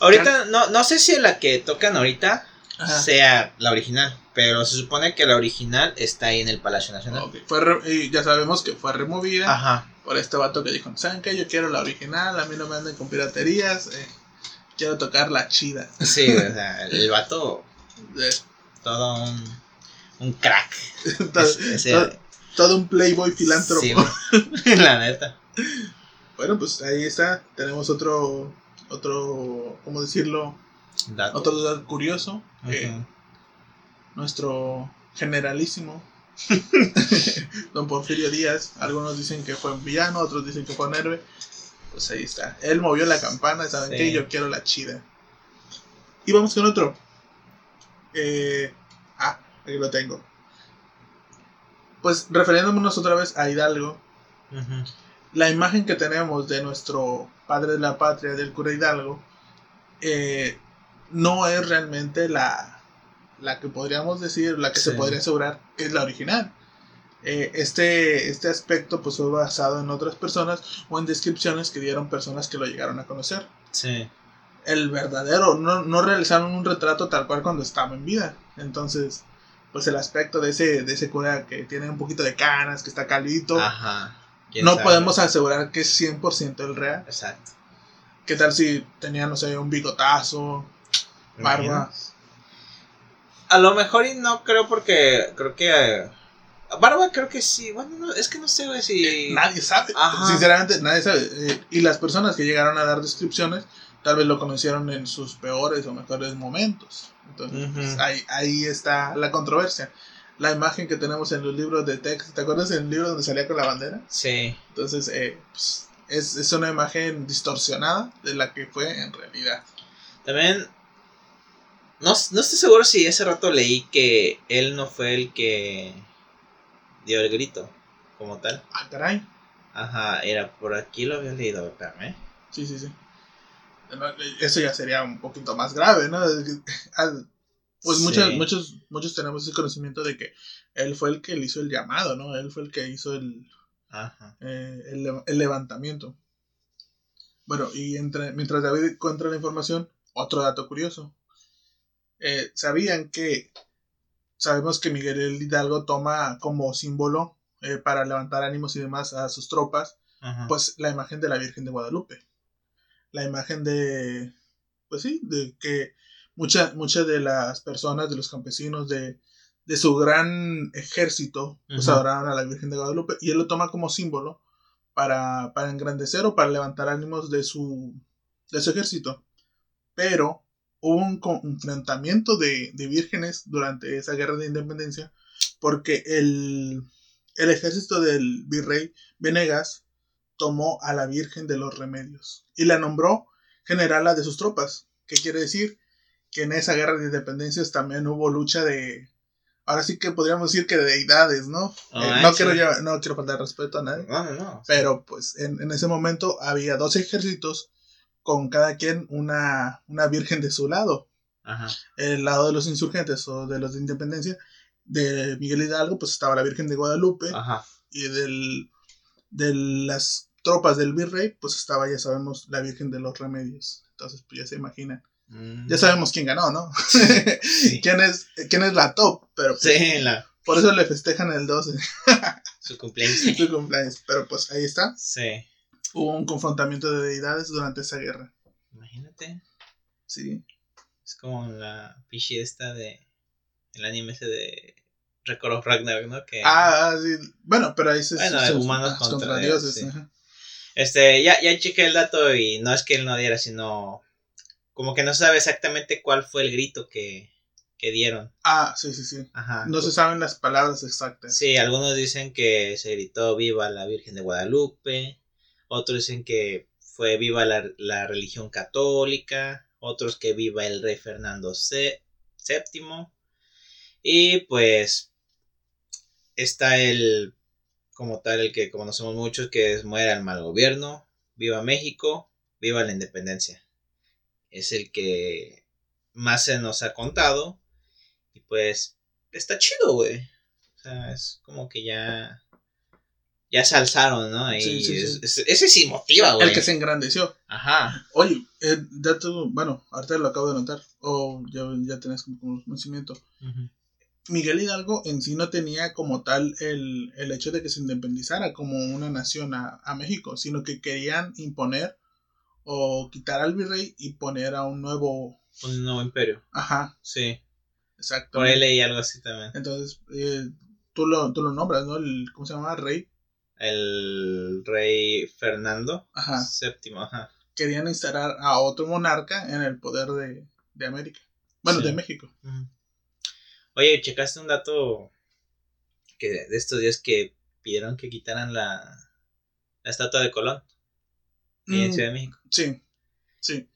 Ahorita, no, no sé si la que tocan ahorita Ajá. sea la original, pero se supone que la original está ahí en el Palacio Nacional. Fue re- y ya sabemos que fue removida Ajá. por este vato que dijo: ¿Saben qué? Yo quiero la original, a mí no me anden con piraterías. eh, quiero tocar la chida. Sí, o sea, el vato, Eh, todo un, un crack. todo, Es- ese- todo- todo un playboy filántropo. sí, la neta. Bueno, pues ahí está. Tenemos otro, otro, ¿cómo decirlo? Dato. Otro dato curioso. Nuestro generalísimo, don Porfirio Díaz, algunos dicen que fue un villano, otros dicen que fue un héroe. Pues ahí está. Él movió la campana, ¿saben Sí. qué? Yo quiero la chida. Y vamos con otro. Eh, ah, aquí lo tengo. Pues refiriéndonos otra vez a Hidalgo, la imagen que tenemos de nuestro padre de la patria, del cura Hidalgo, eh, no es realmente la, la que podríamos decir, la que se podría asegurar que es la original. Eh, este, este aspecto pues fue basado en otras personas o en descripciones que dieron personas que lo llegaron a conocer. Sí. El verdadero, no, no realizaron un retrato tal cual cuando estaba en vida. Entonces, pues el aspecto de ese, de ese cura que tiene un poquito de canas, que está calvito, Ajá. ¿Quién no sabe? podemos asegurar que es 100% el real. Exacto. ¿Qué tal si tenía, no sé, un bigotazo, barba? ¿Imaginas? A lo mejor y no creo porque creo que eh, barba creo que sí. Bueno, no, es que no sé güey, si Nadie sabe. Ajá. Sinceramente, nadie sabe. Eh, y las personas que llegaron a dar descripciones, tal vez lo conocieron en sus peores o mejores momentos. Entonces, pues, ahí, ahí está la controversia. La imagen que tenemos en los libros de texto, ¿te acuerdas del libro donde salía con la bandera? Sí. Entonces, eh, pues, es, es una imagen distorsionada de la que fue en realidad. También no, no estoy seguro si ese rato leí que él no fue el que dio el grito como tal. Ah, caray. Ajá, era por aquí lo había leído, espérame. Sí, sí, sí. Eso ya sería un poquito más grave, ¿no? Pues Sí. muchos, muchos, tenemos ese conocimiento de que él fue el que le hizo el llamado, ¿no? Él fue el que hizo el, Ajá. eh, el, el levantamiento. Bueno, y entre, mientras David encuentra la información, otro dato curioso. Eh, ¿Sabían que sabemos que Miguel el Hidalgo toma como símbolo eh, para levantar ánimos y demás a sus tropas Ajá. pues la imagen de la Virgen de Guadalupe. La imagen de, pues sí, de que muchas de las personas, de los campesinos, de, de su gran ejército, pues Ujú. adoraron a la Virgen de Guadalupe y él lo toma como símbolo para, para engrandecer o para levantar ánimos de su, de su ejército. Pero hubo un confrontamiento de, de vírgenes durante esa guerra de independencia porque el, el ejército del virrey Venegas tomó a la Virgen de los Remedios y la nombró generala de sus tropas. ¿Qué quiere decir? Que en esa guerra de independencias también hubo lucha de... Ahora sí que podríamos decir que de deidades, ¿no? Oh, Eh, no, quiero llevar- no quiero faltar respeto a nadie. No, no, no. Pero pues en, en ese momento había dos ejércitos con cada quien una, una virgen de su lado. Ajá. El lado de los insurgentes o de los de independencia de Miguel Hidalgo pues estaba la Virgen de Guadalupe Ajá. y del, de las tropas del virrey, pues estaba, ya sabemos, la Virgen de los Remedios. Entonces, pues ya se imaginan. Mm. Ya sabemos quién ganó, ¿no? Sí. ¿Quién, es, ¿Quién es la top? Pero pues, Sí, la, por eso le festejan el 12, su cumpleaños. su cumpleaños. Pero pues ahí está. Sí. Hubo un confrontamiento de deidades durante esa guerra. Imagínate. Sí. Es como la pichi esta de. El anime ese de. Record of Ragnarok, ¿no? Que. Ah, sí. Bueno, pero ahí se. Bueno, se- humanos ah, contra dioses. dioses, sí. ajá. Este, ya, ya chequé el dato y no es que él no diera, sino. Como que no se sabe exactamente cuál fue el grito que, que dieron. Ah, sí, sí, sí. Ajá. No se saben las palabras exactas. Sí, algunos dicen que se gritó viva la Virgen de Guadalupe, otros dicen que fue viva la, la religión católica, otros que viva el rey Fernando VII, y pues está el, como tal, el que conocemos muchos, que es muera el mal gobierno, viva México, viva la independencia. Es el que más se nos ha contado, y pues está chido, güey. O sea, es como que ya. Ya se alzaron, ¿no? Y Sí, sí, es- sí. es- ese sí motiva, güey. El que se engrandeció. Ajá. Oye, eh, dato, bueno, ahorita lo acabo de notar, o ya, ya tenés como conocimiento. Miguel Hidalgo en sí no tenía como tal el, el hecho de que se independizara como una nación a, a México, sino que querían imponer o quitar al virrey y poner a un nuevo... Un nuevo imperio. Ajá, Sí. exacto. Por ahí leí algo así también. Entonces, eh, tú, lo, tú lo nombras, ¿no? El, ¿Cómo se llama? Rey. El rey Fernando Ajá. VII, ajá. Querían instalar a otro monarca en el poder de, de América. Bueno, Sí. de México. Oye, checaste un dato que de estos días que pidieron que quitaran la, la estatua de Colón en Mm, Ciudad de México. sí, sí.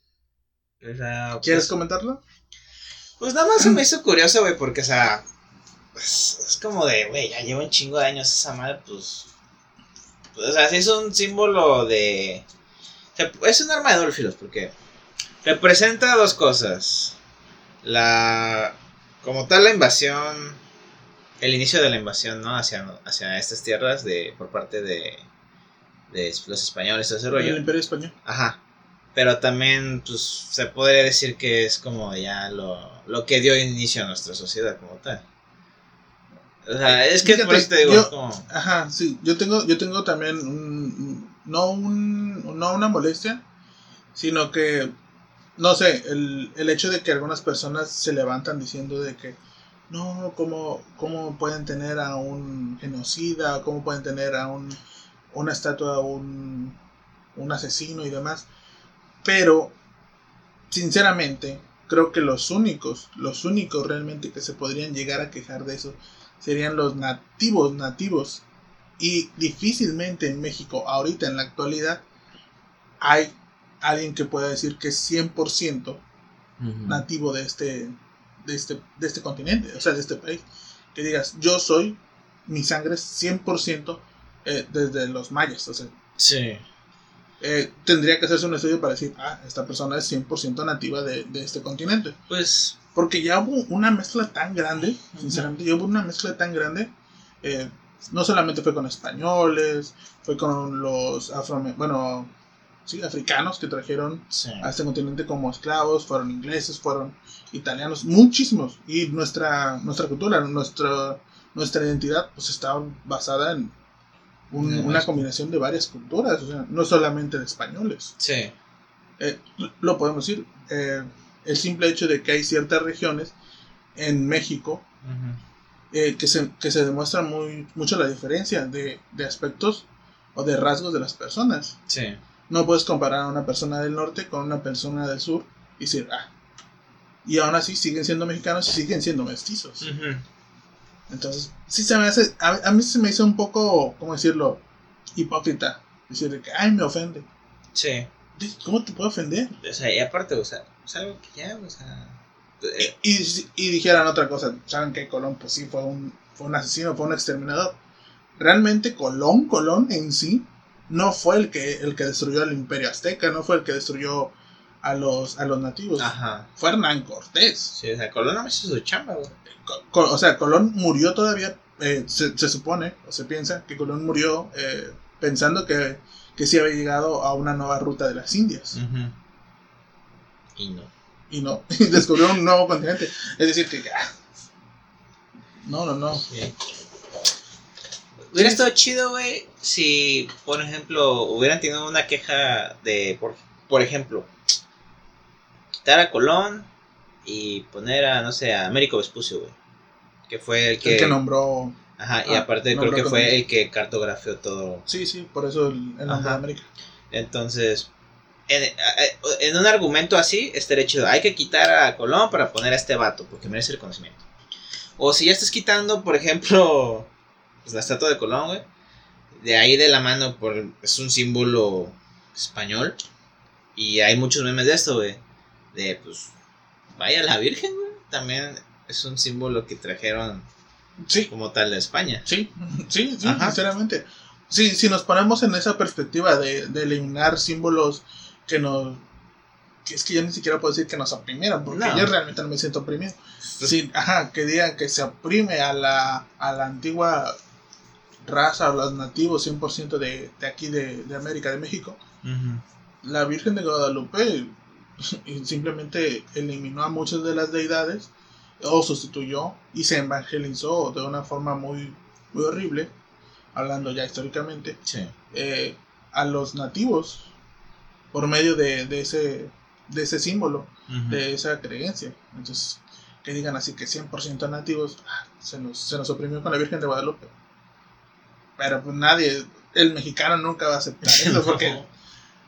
O sea, ¿Quieres pues, comentarlo? Pues nada más se me hizo curioso, güey, porque, o sea, es, es como de, güey, ya lleva un chingo de años esa madre, pues. Pues, o sea, sí es un símbolo de. es un arma de doble filo, porque representa dos cosas. La. Como tal, la invasión. El inicio de la invasión, ¿no? Hacia, hacia estas tierras de, por parte de, de los españoles, ese rollo. El Imperio Español. Ajá. Pero también, pues, se podría decir que es como ya lo, lo que dio inicio a nuestra sociedad como tal. O sea, es que Fíjate, por eso te digo, yo- es como... Ajá, sí, yo tengo, yo tengo también un, no un, no una molestia, sino que, no sé, el, el hecho de que algunas personas se levantan diciendo de que, no, ¿cómo, cómo pueden tener a un genocida, cómo pueden tener a un, una estatua, a un, un asesino y demás, pero, sinceramente, creo que los únicos, los únicos realmente que se podrían llegar a quejar de eso, serían los nativos nativos y difícilmente en México ahorita en la actualidad hay alguien que pueda decir que es 100% Ujú. nativo de este de este de este continente o sea de este país que digas yo soy mi sangre es 100% eh, desde los mayas o sea Sí. eh, tendría que hacerse un estudio para decir ah esta persona es 100% nativa de, de este continente Pues, porque ya hubo una mezcla tan grande, sinceramente, ya hubo una mezcla tan grande. eh, no solamente fue con españoles, fue con los afro, bueno, sí, africanos que trajeron sí. a este continente como esclavos, fueron ingleses, fueron italianos, muchísimos. Y nuestra, nuestra cultura, nuestra, nuestra identidad, pues está basada en un- En una combinación de varias culturas, o sea, no solamente de españoles Sí. eh, lo podemos decir, eh, el simple hecho de que hay ciertas regiones en México eh, que, se, que se demuestra muy, mucho la diferencia de, de aspectos o de rasgos de las personas. Sí. No puedes comparar a una persona del norte con una persona del sur y decir, ah, y aún así siguen siendo mexicanos y siguen siendo mestizos. Entonces, sí se me hace, a, a mí se me hizo un poco, ¿cómo decirlo? Hipócrita. Decir de que, ay, me ofende. Sí. ¿Cómo te puede ofender? O sea, y aparte, o sea, es algo que ya, o sea... y, y- y dijeran otra cosa, saben que Colón pues sí fue un, fue un asesino, fue un exterminador. Realmente Colón, Colón en sí, no fue el que, el que destruyó el imperio azteca, no fue el que destruyó a los, a los nativos. Ajá. Fue Hernán Cortés. Sí, o sea, Colón no me hizo su chamba, güey. O sea, Colón murió todavía, eh, se, se supone, o se piensa, que Colón murió eh, pensando que, que sí había llegado a una nueva ruta de las Indias. Ujú. Y no. Y no, y descubrió un nuevo continente. Es decir, que... no, no, no. Sí. Hubiera estado chido, güey, si, por ejemplo, hubieran tenido una queja de, por, por ejemplo, quitar a Colón y poner a, no sé, a Américo Vespucio, güey. Que fue el que... El que nombró Ajá, y ah, aparte creo que fue el que cartografió todo. Sí, sí, por eso el, el nombre de América. Entonces, en, a- en un argumento así, estaría chido. Hay que quitar a Colón para poner a este vato, porque merece el conocimiento. O si ya estás quitando, por ejemplo, pues, la estatua de Colón, güey. De ahí de la mano, por, es un símbolo español. Y hay muchos memes de esto, güey. De, pues, vaya la Virgen, güey. También es un símbolo que trajeron Sí, como tal de España. sí, sí, sí, Ajá. sinceramente. Sí, si nos ponemos en esa perspectiva de, de eliminar símbolos que nos... Que es que yo ni siquiera puedo decir que nos oprimieran, porque No. yo realmente no me siento oprimido. Sí, ajá, que digan que se oprime a la, a la antigua raza o los nativos 100% de, de aquí de, de América, de México. la Virgen de Guadalupe simplemente eliminó a muchas de las deidades o sustituyó y se evangelizó de una forma muy, muy horrible, hablando ya históricamente, Sí. eh, a los nativos por medio de, de ese, de ese símbolo, de esa creencia. Entonces, que digan así que 100% nativos, ah, se nos, se nos oprimió con la Virgen de Guadalupe. Pero pues nadie, el mexicano nunca va a aceptar eso porque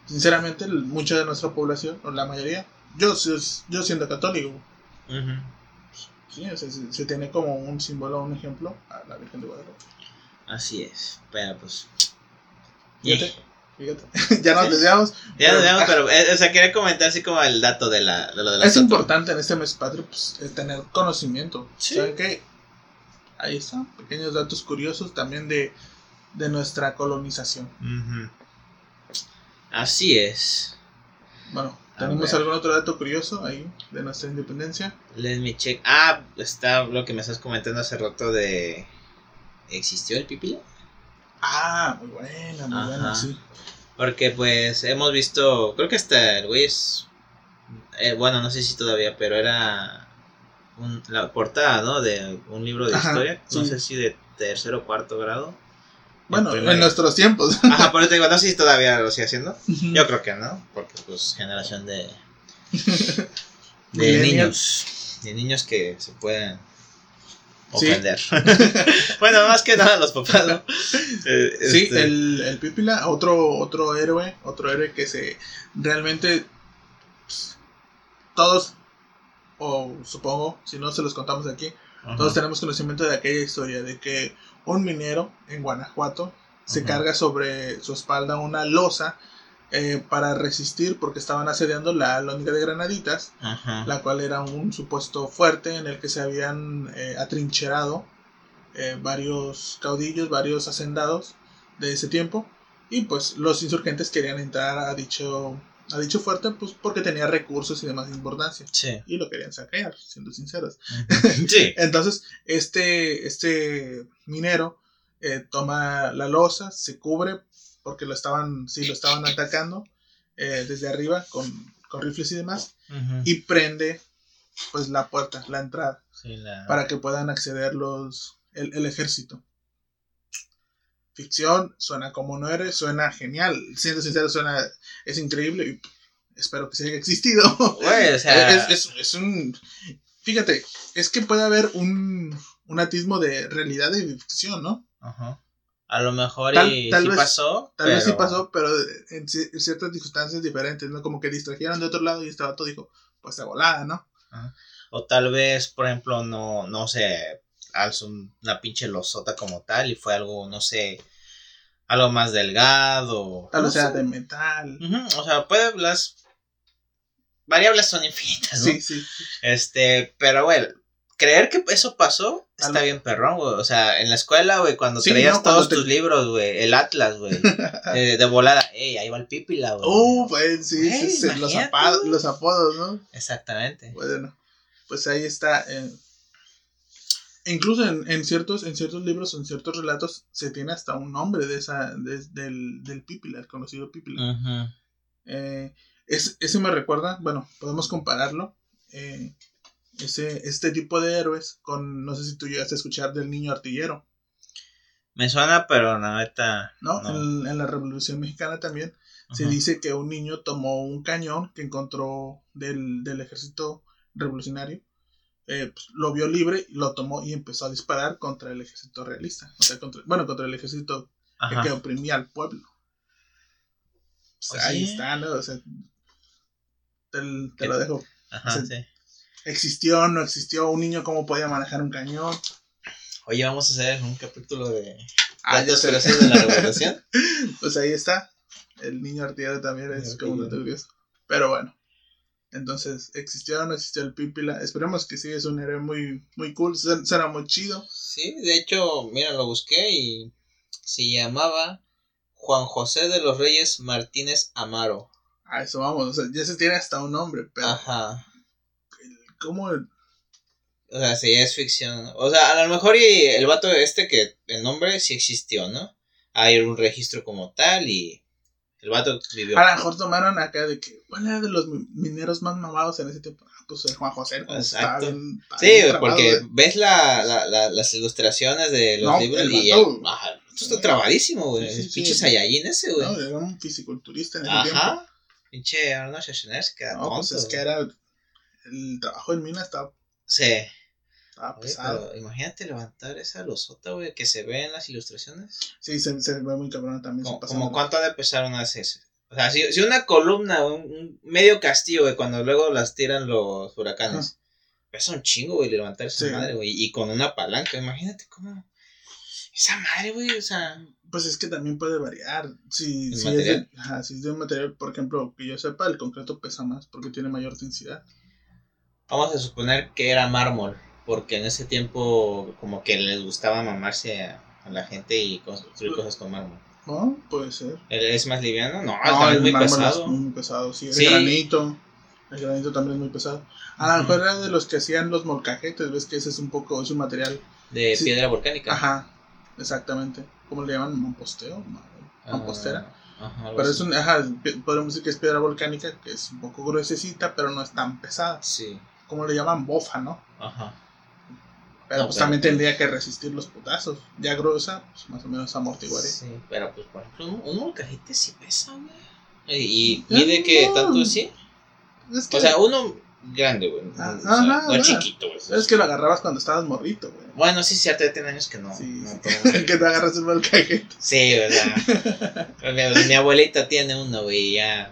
sinceramente mucha de nuestra población, o la mayoría, yo, yo siendo católico, Ujú. sí, se, se- se tiene como un símbolo, un ejemplo a la Virgen de Guadalupe. Así es, pero pues. Fíjate, Fíjate, ya nos desviamos. Ya nos vemos, pero, eh, o sea, quería comentar así como el dato de, la, de lo de la Es estatua. importante en este mes patrio pues, el tener conocimiento. Sí. ¿Saben qué? Ahí están, pequeños datos curiosos también de, de nuestra colonización. Así es. Bueno, ¿tenemos algún otro dato curioso ahí de nuestra independencia? Let me check. Ah, está lo que me estás comentando hace rato de... ¿Existió el pipila? Ah, muy buena, muy Ajá. buena, sí. Porque pues hemos visto, creo que hasta el güey es, eh, bueno, no sé si todavía, pero era un- la portada, ¿no? De un libro de Ajá, historia, no sé si de tercero o cuarto grado. Bueno, en nuestros tiempos. Ajá, por eso te digo, no sé si todavía lo sigue haciendo. Yo creo que no, porque pues generación de, de niños, de niños que se pueden Sí. bueno, más que nada los papás, ¿no? Eh, Sí, este, el, el Pípila, otro, otro héroe, otro héroe que se realmente pues, todos, o supongo, si no se los contamos aquí, ajá. todos tenemos conocimiento de aquella historia de que un minero en Guanajuato se Ajá. carga sobre su espalda una losa eh, para resistir porque estaban asediando la lóndiga de Granaditas, Ajá. la cual era un supuesto fuerte en el que se habían eh, atrincherado eh, varios caudillos, varios hacendados de ese tiempo y pues los insurgentes querían entrar a dicho a dicho fuerte pues porque tenía recursos y demás importancia Sí. y lo querían saquear siendo sinceros. Sí. entonces este este minero eh, toma la losa se cubre porque lo estaban sí lo estaban atacando eh, desde arriba con, con rifles y demás y prende pues la puerta, la entrada, Sí, la- para que puedan acceder los el, el ejército. Ficción, suena como no eres, suena genial, siendo sincero, suena, es increíble y espero que se haya existido. Güey, o sea, es, es- es un, fíjate, es que puede haber un, un atismo de realidad y de ficción, ¿no? ajá. A lo mejor Tal- y tal sí vez- pasó. Tal vez sí pasó, pero en, ci- en ciertas circunstancias diferentes, ¿no? Como que distrajeron de otro lado y este vato dijo, pues de volada, ¿no? O tal vez, por ejemplo, no, no sé, alzó un- una pinche losota como tal y fue algo, no sé, algo más delgado. Tal no vez sea sé. de metal. O sea, puede, las variables son infinitas, ¿no? Sí, sí. Este, pero, güey, creer que eso pasó está bien perrón, güey. O sea, en la escuela, güey, cuando Sí, traías ¿no? Cuando todos te- tus libros, güey, el Atlas, güey, de, de volada, ey, ahí va el pípila, güey. Uh, pues sí, sí, sí, los, apodos, los apodos, ¿no? Exactamente. Bueno, pues ahí está. eh. Incluso en, en ciertos, en ciertos libros, en ciertos relatos, se tiene hasta un nombre de esa, de- del, del Pípila, el conocido Pípila. Eh, es- ese me recuerda, bueno, podemos compararlo. eh, ese, este tipo de héroes con, no sé si tú llegaste a escuchar del niño artillero, Me suena, pero la neta. ¿no? No. En, en la Revolución Mexicana también se dice que un niño tomó un cañón que encontró del, del ejército revolucionario, eh, pues, lo vio libre, lo tomó y empezó a disparar contra el ejército realista. O sea, contra, bueno, contra el ejército Ajá. que oprimía al pueblo. Pues, Pues ahí sí. está, ¿no? O sea, te, te lo dejo. Ajá, sí. ¿Existió no existió? ¿Un niño cómo podía manejar un cañón? Oye, vamos a hacer un capítulo de Ah, datos curiosos de la revolución. Pues ahí está. El niño artillero también es Niño como un dato artillero. curioso. Pero bueno. Entonces, ¿existió o no existió el Pípila? Esperemos que sí, es un héroe muy, muy cool. Ser- Será muy chido. Sí, de hecho, mira, lo busqué y se llamaba Juan José de los Reyes Martínez Amaro. A eso vamos. O sea, ya se tiene hasta un nombre. Pero, Ajá. ¿Cómo? O sea, sí, es ficción. O sea, a lo mejor y el vato este que el nombre sí existió, ¿no? Hay un registro como tal y el vato vivió. A lo mejor tomaron acá de que, ¿cuál era de los mi- mineros más mamados en ese tiempo? Ah, pues el Juan José. Exacto. bien- Sí, porque ves la, la, la- las ilustraciones de los No, libros el y vato- el, ajá, esto está trabadísimo, güey. Sí, sí, sí. pinche Saiyajin ese, güey. No, era un fisiculturista en ese tiempo. Ajá. Pinche Arnold Schwarzenegger No, tonto. pues es que era. El trabajo en mina estaba, Sí. pesado. imagínate levantar esa losota, güey, que se ve en las ilustraciones. Sí, se, se ve muy cabrón también. Como, cuánto ha de pesar una CS. O sea, si, si una columna, un, un medio castillo, güey, cuando luego las tiran los huracanes. Pesa un chingo, güey, levantar esa Sí. madre, güey. Y con una palanca, imagínate cómo. Esa madre, güey, o sea. Pues es que también puede variar. Si, ¿El si, es de, ajá, si es de un material, por ejemplo, que yo sepa, el concreto pesa más porque tiene mayor densidad. Vamos a suponer que era mármol, porque en ese tiempo como que les gustaba mamarse a, a la gente y construir cosas con mármol. ¿No? Puede ser. ¿El- ¿Es más liviano? No, No, también es el muy mármol pesado. Es muy pesado, sí. El Sí. granito. El granito también es muy pesado. A lo mejor era de los que hacían los molcajetes, ves que ese es un poco, es un material. De Sí. piedra volcánica. Ajá, exactamente. ¿Cómo le llaman? Mamposteo. Ma- Ah, Mampostera. Ajá, Pero así. es un, ajá, podemos decir que es piedra volcánica, que es un poco gruesecita, pero no es tan pesada. Sí, Como le llaman bofa, ¿no? ajá. Pero No, pues pero- también tendría que resistir los putazos. Ya gruesa, pues más o menos amortiguaría. Sí, pero pues por ejemplo, un, un molcajete sí pesa, güey. Y, y mide que tanto así. Es que, O sea, uno grande, güey. Ah, O sea, ajá, no ajá. chiquito, güey. es que lo agarrabas cuando estabas morrito, güey. Bueno, sí, cierto, ya tiene años que no. Sí, no sí. que te agarras el molcajete. Sí, ¿verdad? mi, mi abuelita tiene uno, güey, ya.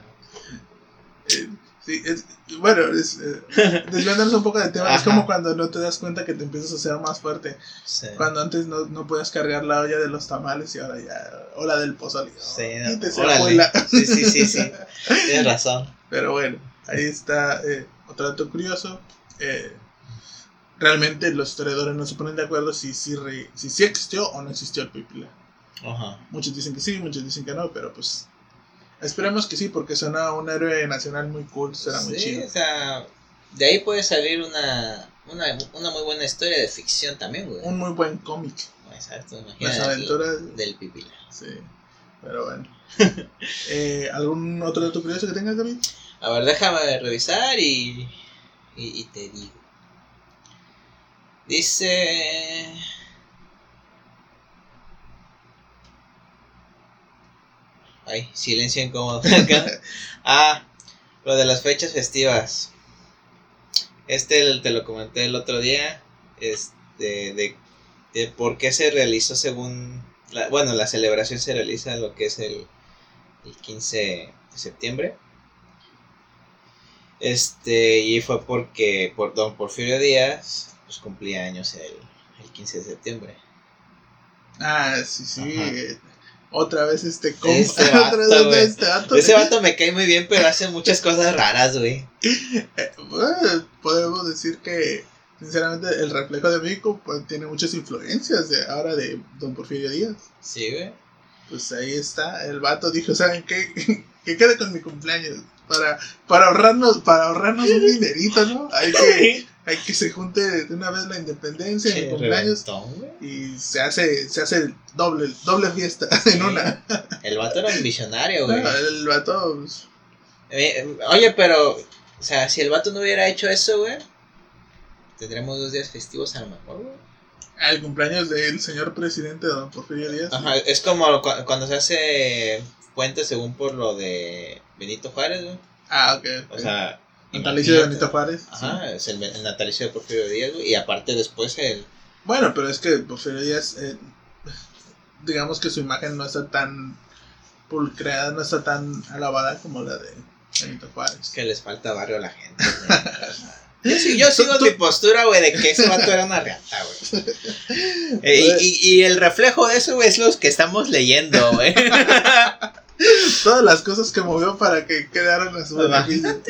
Sí, es, bueno, es, eh, desviándonos un poco del tema, es como cuando no te das cuenta que te empiezas a hacer más fuerte. Sí. Cuando antes no, no podías cargar la olla de los tamales y ahora ya, o la del pozole. ¿no? Sí, no, Quítese, órale. Sí, sí, sí, sí. Tienes razón. Pero bueno, ahí está eh, otro dato curioso. Eh, realmente los historiadores no se ponen de acuerdo si sí si, si, sí existió o no existió el pipila. Ajá. Muchos dicen que sí, muchos dicen que no, pero pues esperemos que sí, porque suena un héroe nacional muy cool, será muy Sí, chido. o sea, de ahí puede salir una, una, una muy buena historia de ficción también, güey. Un muy buen cómic. Exacto, Las imagínate. aventuras. Del pipila. Sí, pero bueno. Eh, ¿Algún otro dato curioso que tengas, David? A ver, déjame revisar y, y, y te digo. Dice... Ay, silencio incómodo. acá. ah, lo de las fechas festivas. Este te lo comenté el otro día. Este, de, de por qué se realizó según... la- bueno, la celebración se realiza lo que es el, el 15 de septiembre. Este, y fue porque por don Porfirio Díaz pues cumplía años el, el 15 de septiembre. Ah, sí, sí. Ajá. Otra vez este compa. Este otra vato, vez güey. este vato. Ese vato me cae muy bien, pero hace muchas cosas raras, güey. Eh, bueno, podemos decir que, sinceramente, el reflejo de México pues, tiene muchas influencias de ahora de Don Porfirio Díaz. Sí, güey. Pues ahí está, el vato dijo, ¿saben qué? que quede con mi cumpleaños. Para, para ahorrarnos, para ahorrarnos un dinerito, ¿no? Hay que, hay que se junte de una vez la independencia Che, cumpleaños reventón, y se hace, se hace doble, doble fiesta Sí. en una. El vato era un visionario, güey. El vato, pues, Eh, Oye, pero, o sea, si el vato no hubiera hecho eso, güey, tendremos dos días festivos a lo mejor, güey. el cumpleaños del señor presidente Don Porfirio Díaz. Ajá, es como cu- cuando se hace puente según por lo de Benito Juárez, güey. Ah, ok. O sea, Natalicio de. Benito Juárez. sí. Ajá, es el, el natalicio de Porfirio Díaz, güey. Y aparte después el... Bueno, pero es que Porfirio Díaz, eh, digamos que su imagen no está tan pulcreada, no está tan alabada como la de Benito Juárez. que les falta barrio a la gente. Yo, sí- yo sigo mi postura, güey, de que ese vato era una reata, güey. Eh, y, y- y el reflejo de eso, güey, es los que estamos leyendo, güey. Todas las cosas que movió para que quedaran a su beneficio.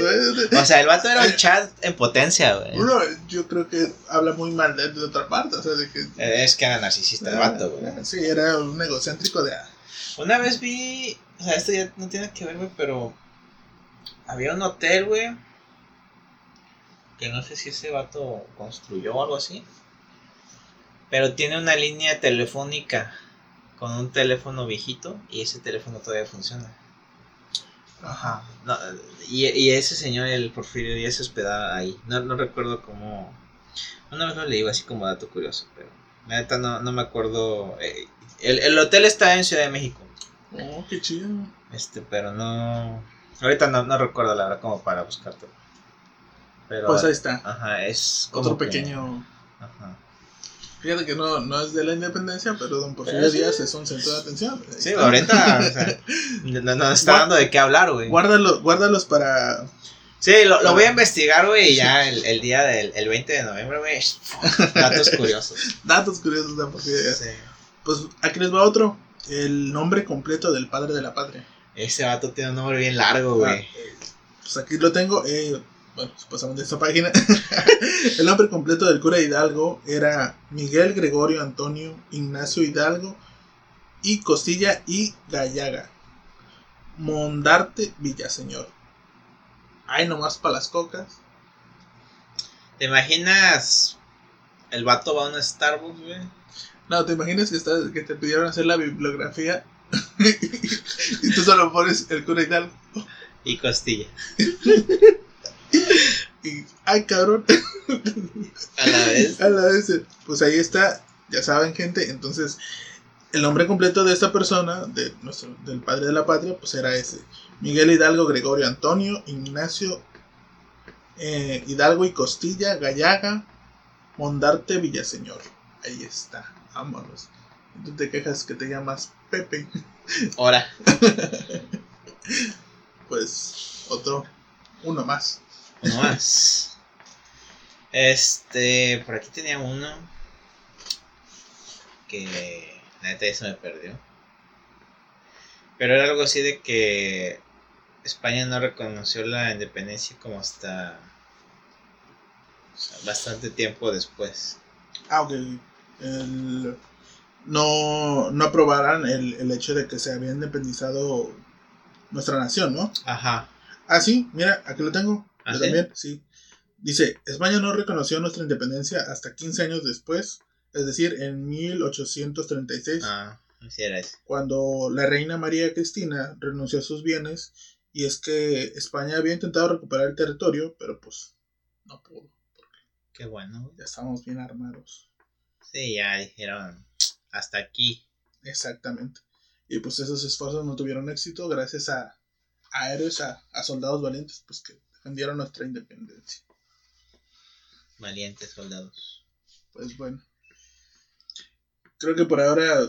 O sea, el vato era un chat en potencia, güey. Uno, yo creo que habla muy mal de otra parte, o sea, de que... Eh, Es que era narcisista el vato, güey. Sí, era un egocéntrico de... Una vez vi, o sea, esto ya no tiene que ver, güey, pero había un hotel, güey, que no sé si ese vato construyó o algo así, pero tiene una línea telefónica con un teléfono viejito y ese teléfono todavía funciona. Ajá. No, y, y ese señor, el Porfirio Díaz, se hospedaba ahí. No, no recuerdo cómo. Una vez lo leí así como dato curioso, pero la neta no, no me acuerdo. eh, el, el hotel está en Ciudad de México. Oh, qué chido. Este, pero no. Ahorita no, no recuerdo la verdad como para buscarte. Pero. Pues ahí está. Ajá, es. como Otro que- pequeño... Ajá. Fíjate que no, no es de la independencia, pero Don Porfirio. Díaz es un centro de atención. Sí, está. ahorita. o sea, no, no está dando de qué hablar, güey. Guárdalos, guárdalos para... Sí, lo, lo voy a investigar, güey, ya el, el día del el 20 de noviembre, güey. Datos curiosos. Datos curiosos de Don Porfirio Díaz. Sí. Pues aquí les va otro. El nombre completo del padre de la patria. Ese vato tiene un nombre bien largo, güey. Ah, pues aquí lo tengo. Eh, bueno, pasamos de esta página. el nombre completo del cura Hidalgo era Miguel Gregorio Antonio Ignacio Hidalgo y Costilla y Gallaga. Mondarte Villaseñor. Ay, nomás para las cocas. ¿Te imaginas? El vato va a un Starbucks, güey. No, ¿te imaginas que, estás, que te pidieron hacer la bibliografía? y tú solo pones el cura Hidalgo. Y Costilla. y, ay, cabrón. A la vez. A la vez. Pues ahí está. Ya saben, gente. Entonces, el nombre completo de esta persona, de nuestro, del padre de la patria, pues era ese. Miguel Hidalgo, Gregorio Antonio, Ignacio eh, Hidalgo y Costilla, Gallaga, Mondarte, Villaseñor. Ahí está, vámonos. Tú te quejas que te llamas Pepe. Ahora. pues otro, uno más. Uno más. Este, por aquí tenía uno que la neta eso me perdió. Pero era algo así de que España no reconoció la independencia como hasta bastante tiempo después. Ah, ok. no, no aprobaran el, el, hecho de que se había independizado nuestra nación, ¿no? Ajá. Ah, sí, mira, aquí lo tengo. ¿Ah, Yo sí? también, sí. Dice, España no reconoció nuestra independencia hasta 15 años después, es decir, en 1836, Ah, así era eso. cuando la reina María Cristina renunció a sus bienes, y es que España había intentado recuperar el territorio, pero pues no pudo, Qué bueno. ya estábamos bien armados. Sí, ya dijeron hasta aquí. Exactamente. Y pues esos esfuerzos no tuvieron éxito gracias a, a héroes, a, a soldados valientes, pues que defendieron nuestra independencia. Valientes soldados. Pues bueno. Creo que por ahora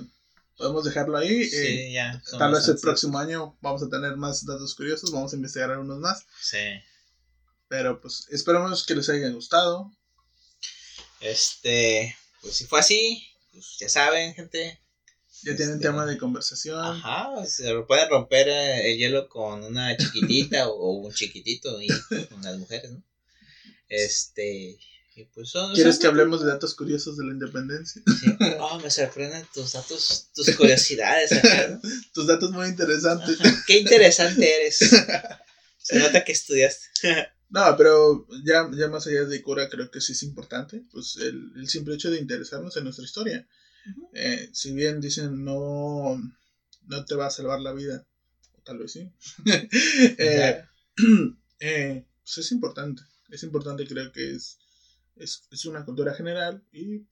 podemos dejarlo ahí. Sí, Eh, ya. tal vez el próximo año vamos a tener más datos curiosos, vamos a investigar algunos más. Sí. Pero pues esperamos que les haya gustado. Este, pues si fue así, pues ya saben, gente. Ya tienen Este, tema de conversación. Ajá, se pueden romper eh, el hielo con una chiquitita o, o un chiquitito y con las mujeres, ¿no? Este, y pues son. ¿Quieres son- que hablemos de datos curiosos de la independencia? Sí. Oh, me sorprenden tus datos, tus curiosidades. acá, ¿no? Tus datos muy interesantes. Ajá, Qué interesante eres. Se nota que estudiaste. No, pero ya, ya más allá de cura, creo que sí es importante, pues el, el simple hecho de interesarnos en nuestra historia. Eh, si bien dicen no, no te va a salvar la vida, o tal vez sí, eh, eh, pues es importante, es importante, creo que es, es, es una cultura general y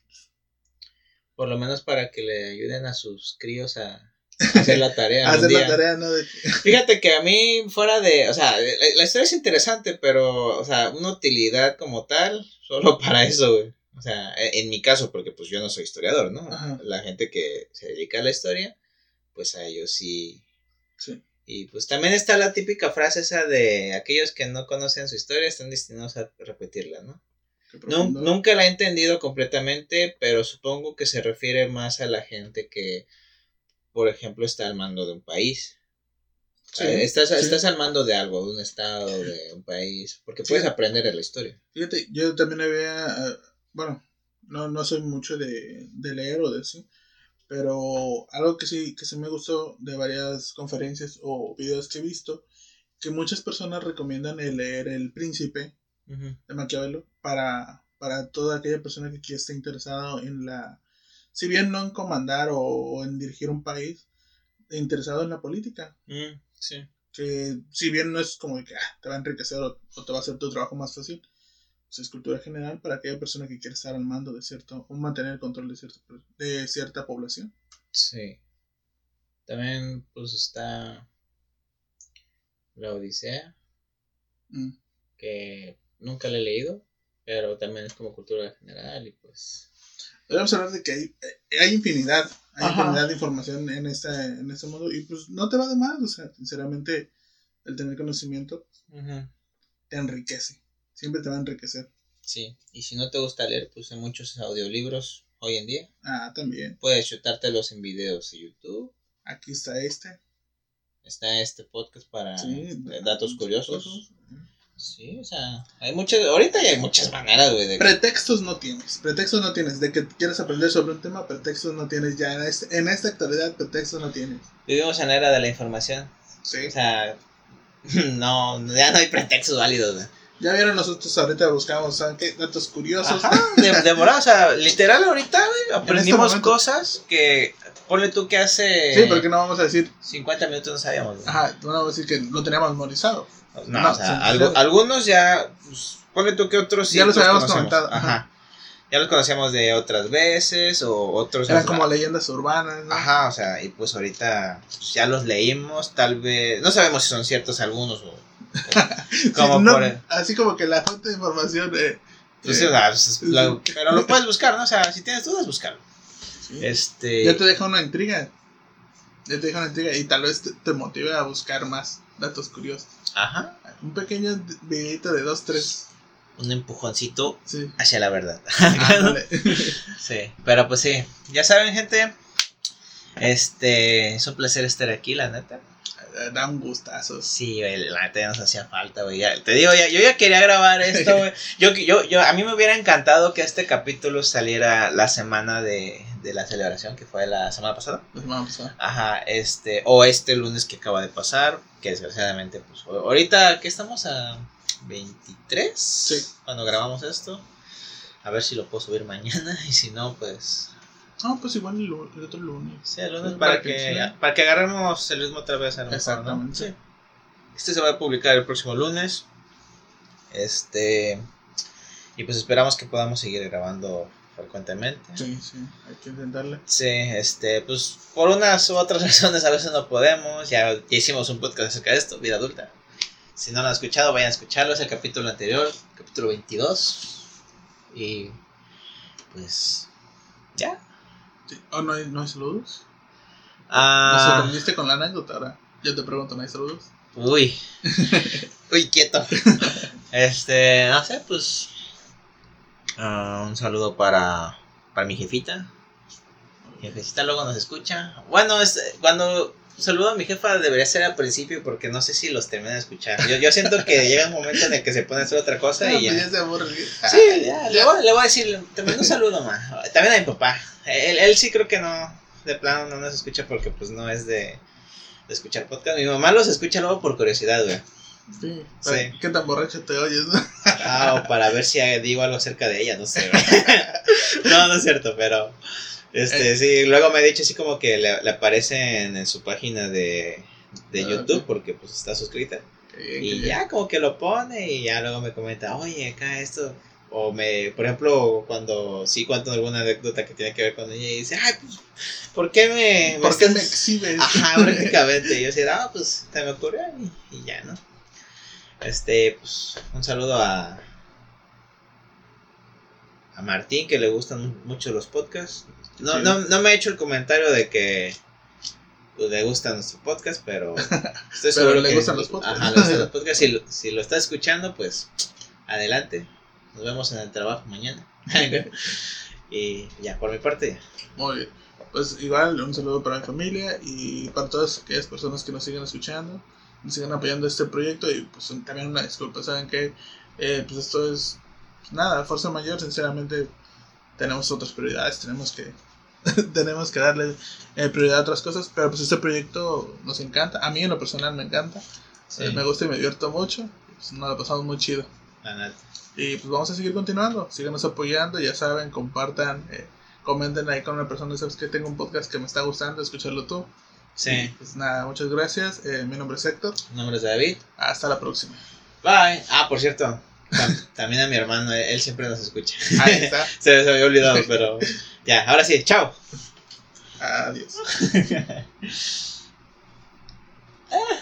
Por lo menos para que le ayuden a sus críos a, hacer la tarea. algún hacer la día. tarea, ¿no? De, Fíjate que a mí, fuera de. O sea, la, la historia es interesante, pero, o sea, una utilidad como tal, solo para eso, güey. O sea, e- en mi caso, porque pues yo no soy historiador, ¿no? Ajá. La gente que se dedica a la historia, pues a ellos sí. sí, Y pues también está la típica frase esa de aquellos que no conocen su historia están destinados a repetirla, ¿no? profundo. nunca la he entendido completamente, pero supongo que se refiere más a la gente que, por ejemplo, está al mando de un país. Sí, estás, sí. estás al mando de algo, de un estado, de un país, porque puedes Sí. aprender de la historia. Fíjate, yo también había, eh, bueno, no, no soy mucho de, de leer o de eso, pero algo que sí, que sí me gustó de varias conferencias o videos que he visto, que muchas personas recomiendan el leer El Príncipe de Maquiavelo para, para toda aquella persona que esté interesada en la, si bien no en comandar o, o en dirigir un país, interesado en la política, Mm, sí. que si bien no es como que ah, te va a enriquecer o, o te va a hacer tu trabajo más fácil, pues es cultura general para aquella persona que quiere estar al mando de cierto, o mantener el control de, cierto, de cierta población. Sí. También, pues está La Odisea, Mm. que nunca la he leído, pero también es como cultura general y pues... Podemos hablar de que hay, hay infinidad, hay Ajá. infinidad de información en este, en este mundo y pues no te va de más, o sea, sinceramente el tener conocimiento te enriquece, siempre te va a enriquecer. Sí, y si no te gusta leer, pues hay muchos audiolibros hoy en día. Ah, también. Puedes chutártelos en videos de YouTube. Aquí está este. Está este podcast para Sí, eh, datos curiosos. Sí, o sea, hay muchas, ahorita ya hay muchas maneras, güey, de Pretextos no tienes. Pretextos no tienes. De que quieres aprender sobre un tema, pretextos no tienes. Ya en, este, en esta actualidad, pretextos no tienes. vivimos en la era de la información. Sí. O sea, no, ya no hay pretextos válidos, güey. Ya vieron, nosotros ahorita buscamos. Datos curiosos. Ajá, de, de volada, o sea, literal ahorita, güey, aprendimos cosas que, ponle tú que hace Sí, porque no vamos a decir, 50 minutos no sabíamos, güey. ajá, no vamos a decir que lo teníamos memorizado. No, No, o sea, algo- algunos ya, pues, ponle tú que otros sí Ya los habíamos conocemos. comentado, Ajá. ajá. Ya los conocíamos de otras veces o otros. Eran como leyendas urbanas, ¿no? Ajá, o sea, y pues ahorita pues, ya los leímos, tal vez, no sabemos si son ciertos algunos o, Sí, como no, por, Así como que la fuente de información pues, pero lo puedes buscar, ¿no? O sea, si tienes dudas, búscalo. sí. Este, Ya te deja una intriga. Ya te deja una intriga y tal vez te, te motive a buscar más datos curiosos. ajá, Un pequeño videito de dos, tres. un empujoncito Sí. hacia la verdad. Ándale. sí, pero pues sí, ya saben, gente, este, es un placer estar aquí, la neta. Da un gustazo. Sí, güey, la neta ya nos hacía falta, güey. ya- Te digo, ya, yo ya quería grabar esto, güey. Yo, yo, yo, a mí me hubiera encantado que este capítulo saliera la semana de, de la celebración, que fue la semana pasada. Pues vamos a- Ajá, este, o este lunes que acaba de pasar, que desgraciadamente, pues, ahorita, ¿qué estamos a 23? Sí. Cuando grabamos esto. A ver si lo puedo subir mañana, y si no, pues, No, pues igual el, el otro lunes. sí, el lunes Sí, para, para que para que agarremos el ritmo otra vez a lo mejor, ¿no? Exactamente. Sí. Este se va a publicar el próximo lunes. Este. Y pues esperamos que podamos seguir grabando frecuentemente. Sí, sí, hay que intentarle. Sí, este, pues por unas u otras razones a veces no podemos. Ya, ya hicimos un podcast acerca de esto, vida adulta. Si no lo han escuchado, vayan a escucharlo. Es el capítulo anterior, capítulo 22. Y pues ya. Oh, ¿no hay, ¿no hay saludos? ¿Nos Ah, sorprendiste con la anécdota ahora? Yo te pregunto, ¿no hay saludos? uy. uy, quieto. Este, no sé, pues. ah, un saludo para, para mi jefita. Mi jefecita luego nos escucha. Bueno, es, cuando saludo a mi jefa debería ser al principio porque no sé si los termina de escuchar. Yo, yo siento que llega un momento en el que se pone a hacer otra cosa Ah, y pues ya. se aburre. Sí, ya, le, voy, le voy a decir, te mando un saludo más. También a mi papá. Él, él sí creo que no, de plano no nos escucha porque pues no es de, de escuchar podcast. Mi mamá los escucha luego por curiosidad, güey. Sí. Sí. ¿Qué tan borracho te oyes? no? Ah, o para ver si digo algo acerca de ella, no sé. güey. no, no es cierto, pero este sí, luego me ha dicho así como que le, le aparece en, su página de, de Ah, YouTube porque pues está suscrita. Bien, Y bien. ya como que lo pone y ya luego me comenta, oye, acá esto. O me, por ejemplo, cuando sí cuento alguna anécdota que tiene que ver con ella y dice, ay, pues, ¿por qué me, ¿Por qué estás-" me exhibes? Ajá, prácticamente. Y yo decía, ah, pues se me ocurrió y, y ya, ¿no? Este, pues, un saludo a. A Martín, que le gustan mucho los podcasts. No, Sí. no, no me ha hecho el comentario de que pues, le gustan nuestros podcasts, pero estoy Pero seguro le que. gustan los podcasts. Ajá, le gustan los podcasts. Si, lo- si lo está escuchando, pues adelante. Nos vemos en el trabajo mañana. y ya, por mi parte. Muy bien. Pues igual un saludo para mi familia y para todas aquellas personas que nos siguen escuchando, nos sigan apoyando este proyecto y pues también una disculpa, saben que eh, pues esto es pues, nada, fuerza mayor, sinceramente tenemos otras prioridades, tenemos que tenemos que darle eh, prioridad a otras cosas, pero pues este proyecto nos encanta, a mí en lo personal me encanta, Sí, eh, me gusta y me divierto mucho, pues nos la pasamos muy chido. la. Y pues vamos a seguir continuando. Síganos apoyando, ya saben, compartan, eh, comenten ahí con una persona. Sabes que tengo un podcast que me está gustando, escucharlo tú. Y, Sí, pues nada, muchas gracias. Eh, mi nombre es Héctor. mi nombre es David. Hasta la próxima. Bye. Ah, por cierto, tam- también a mi hermano, él él siempre nos escucha. Ahí está. se, había olvidado, pero ya, ahora sí, chao. Adiós.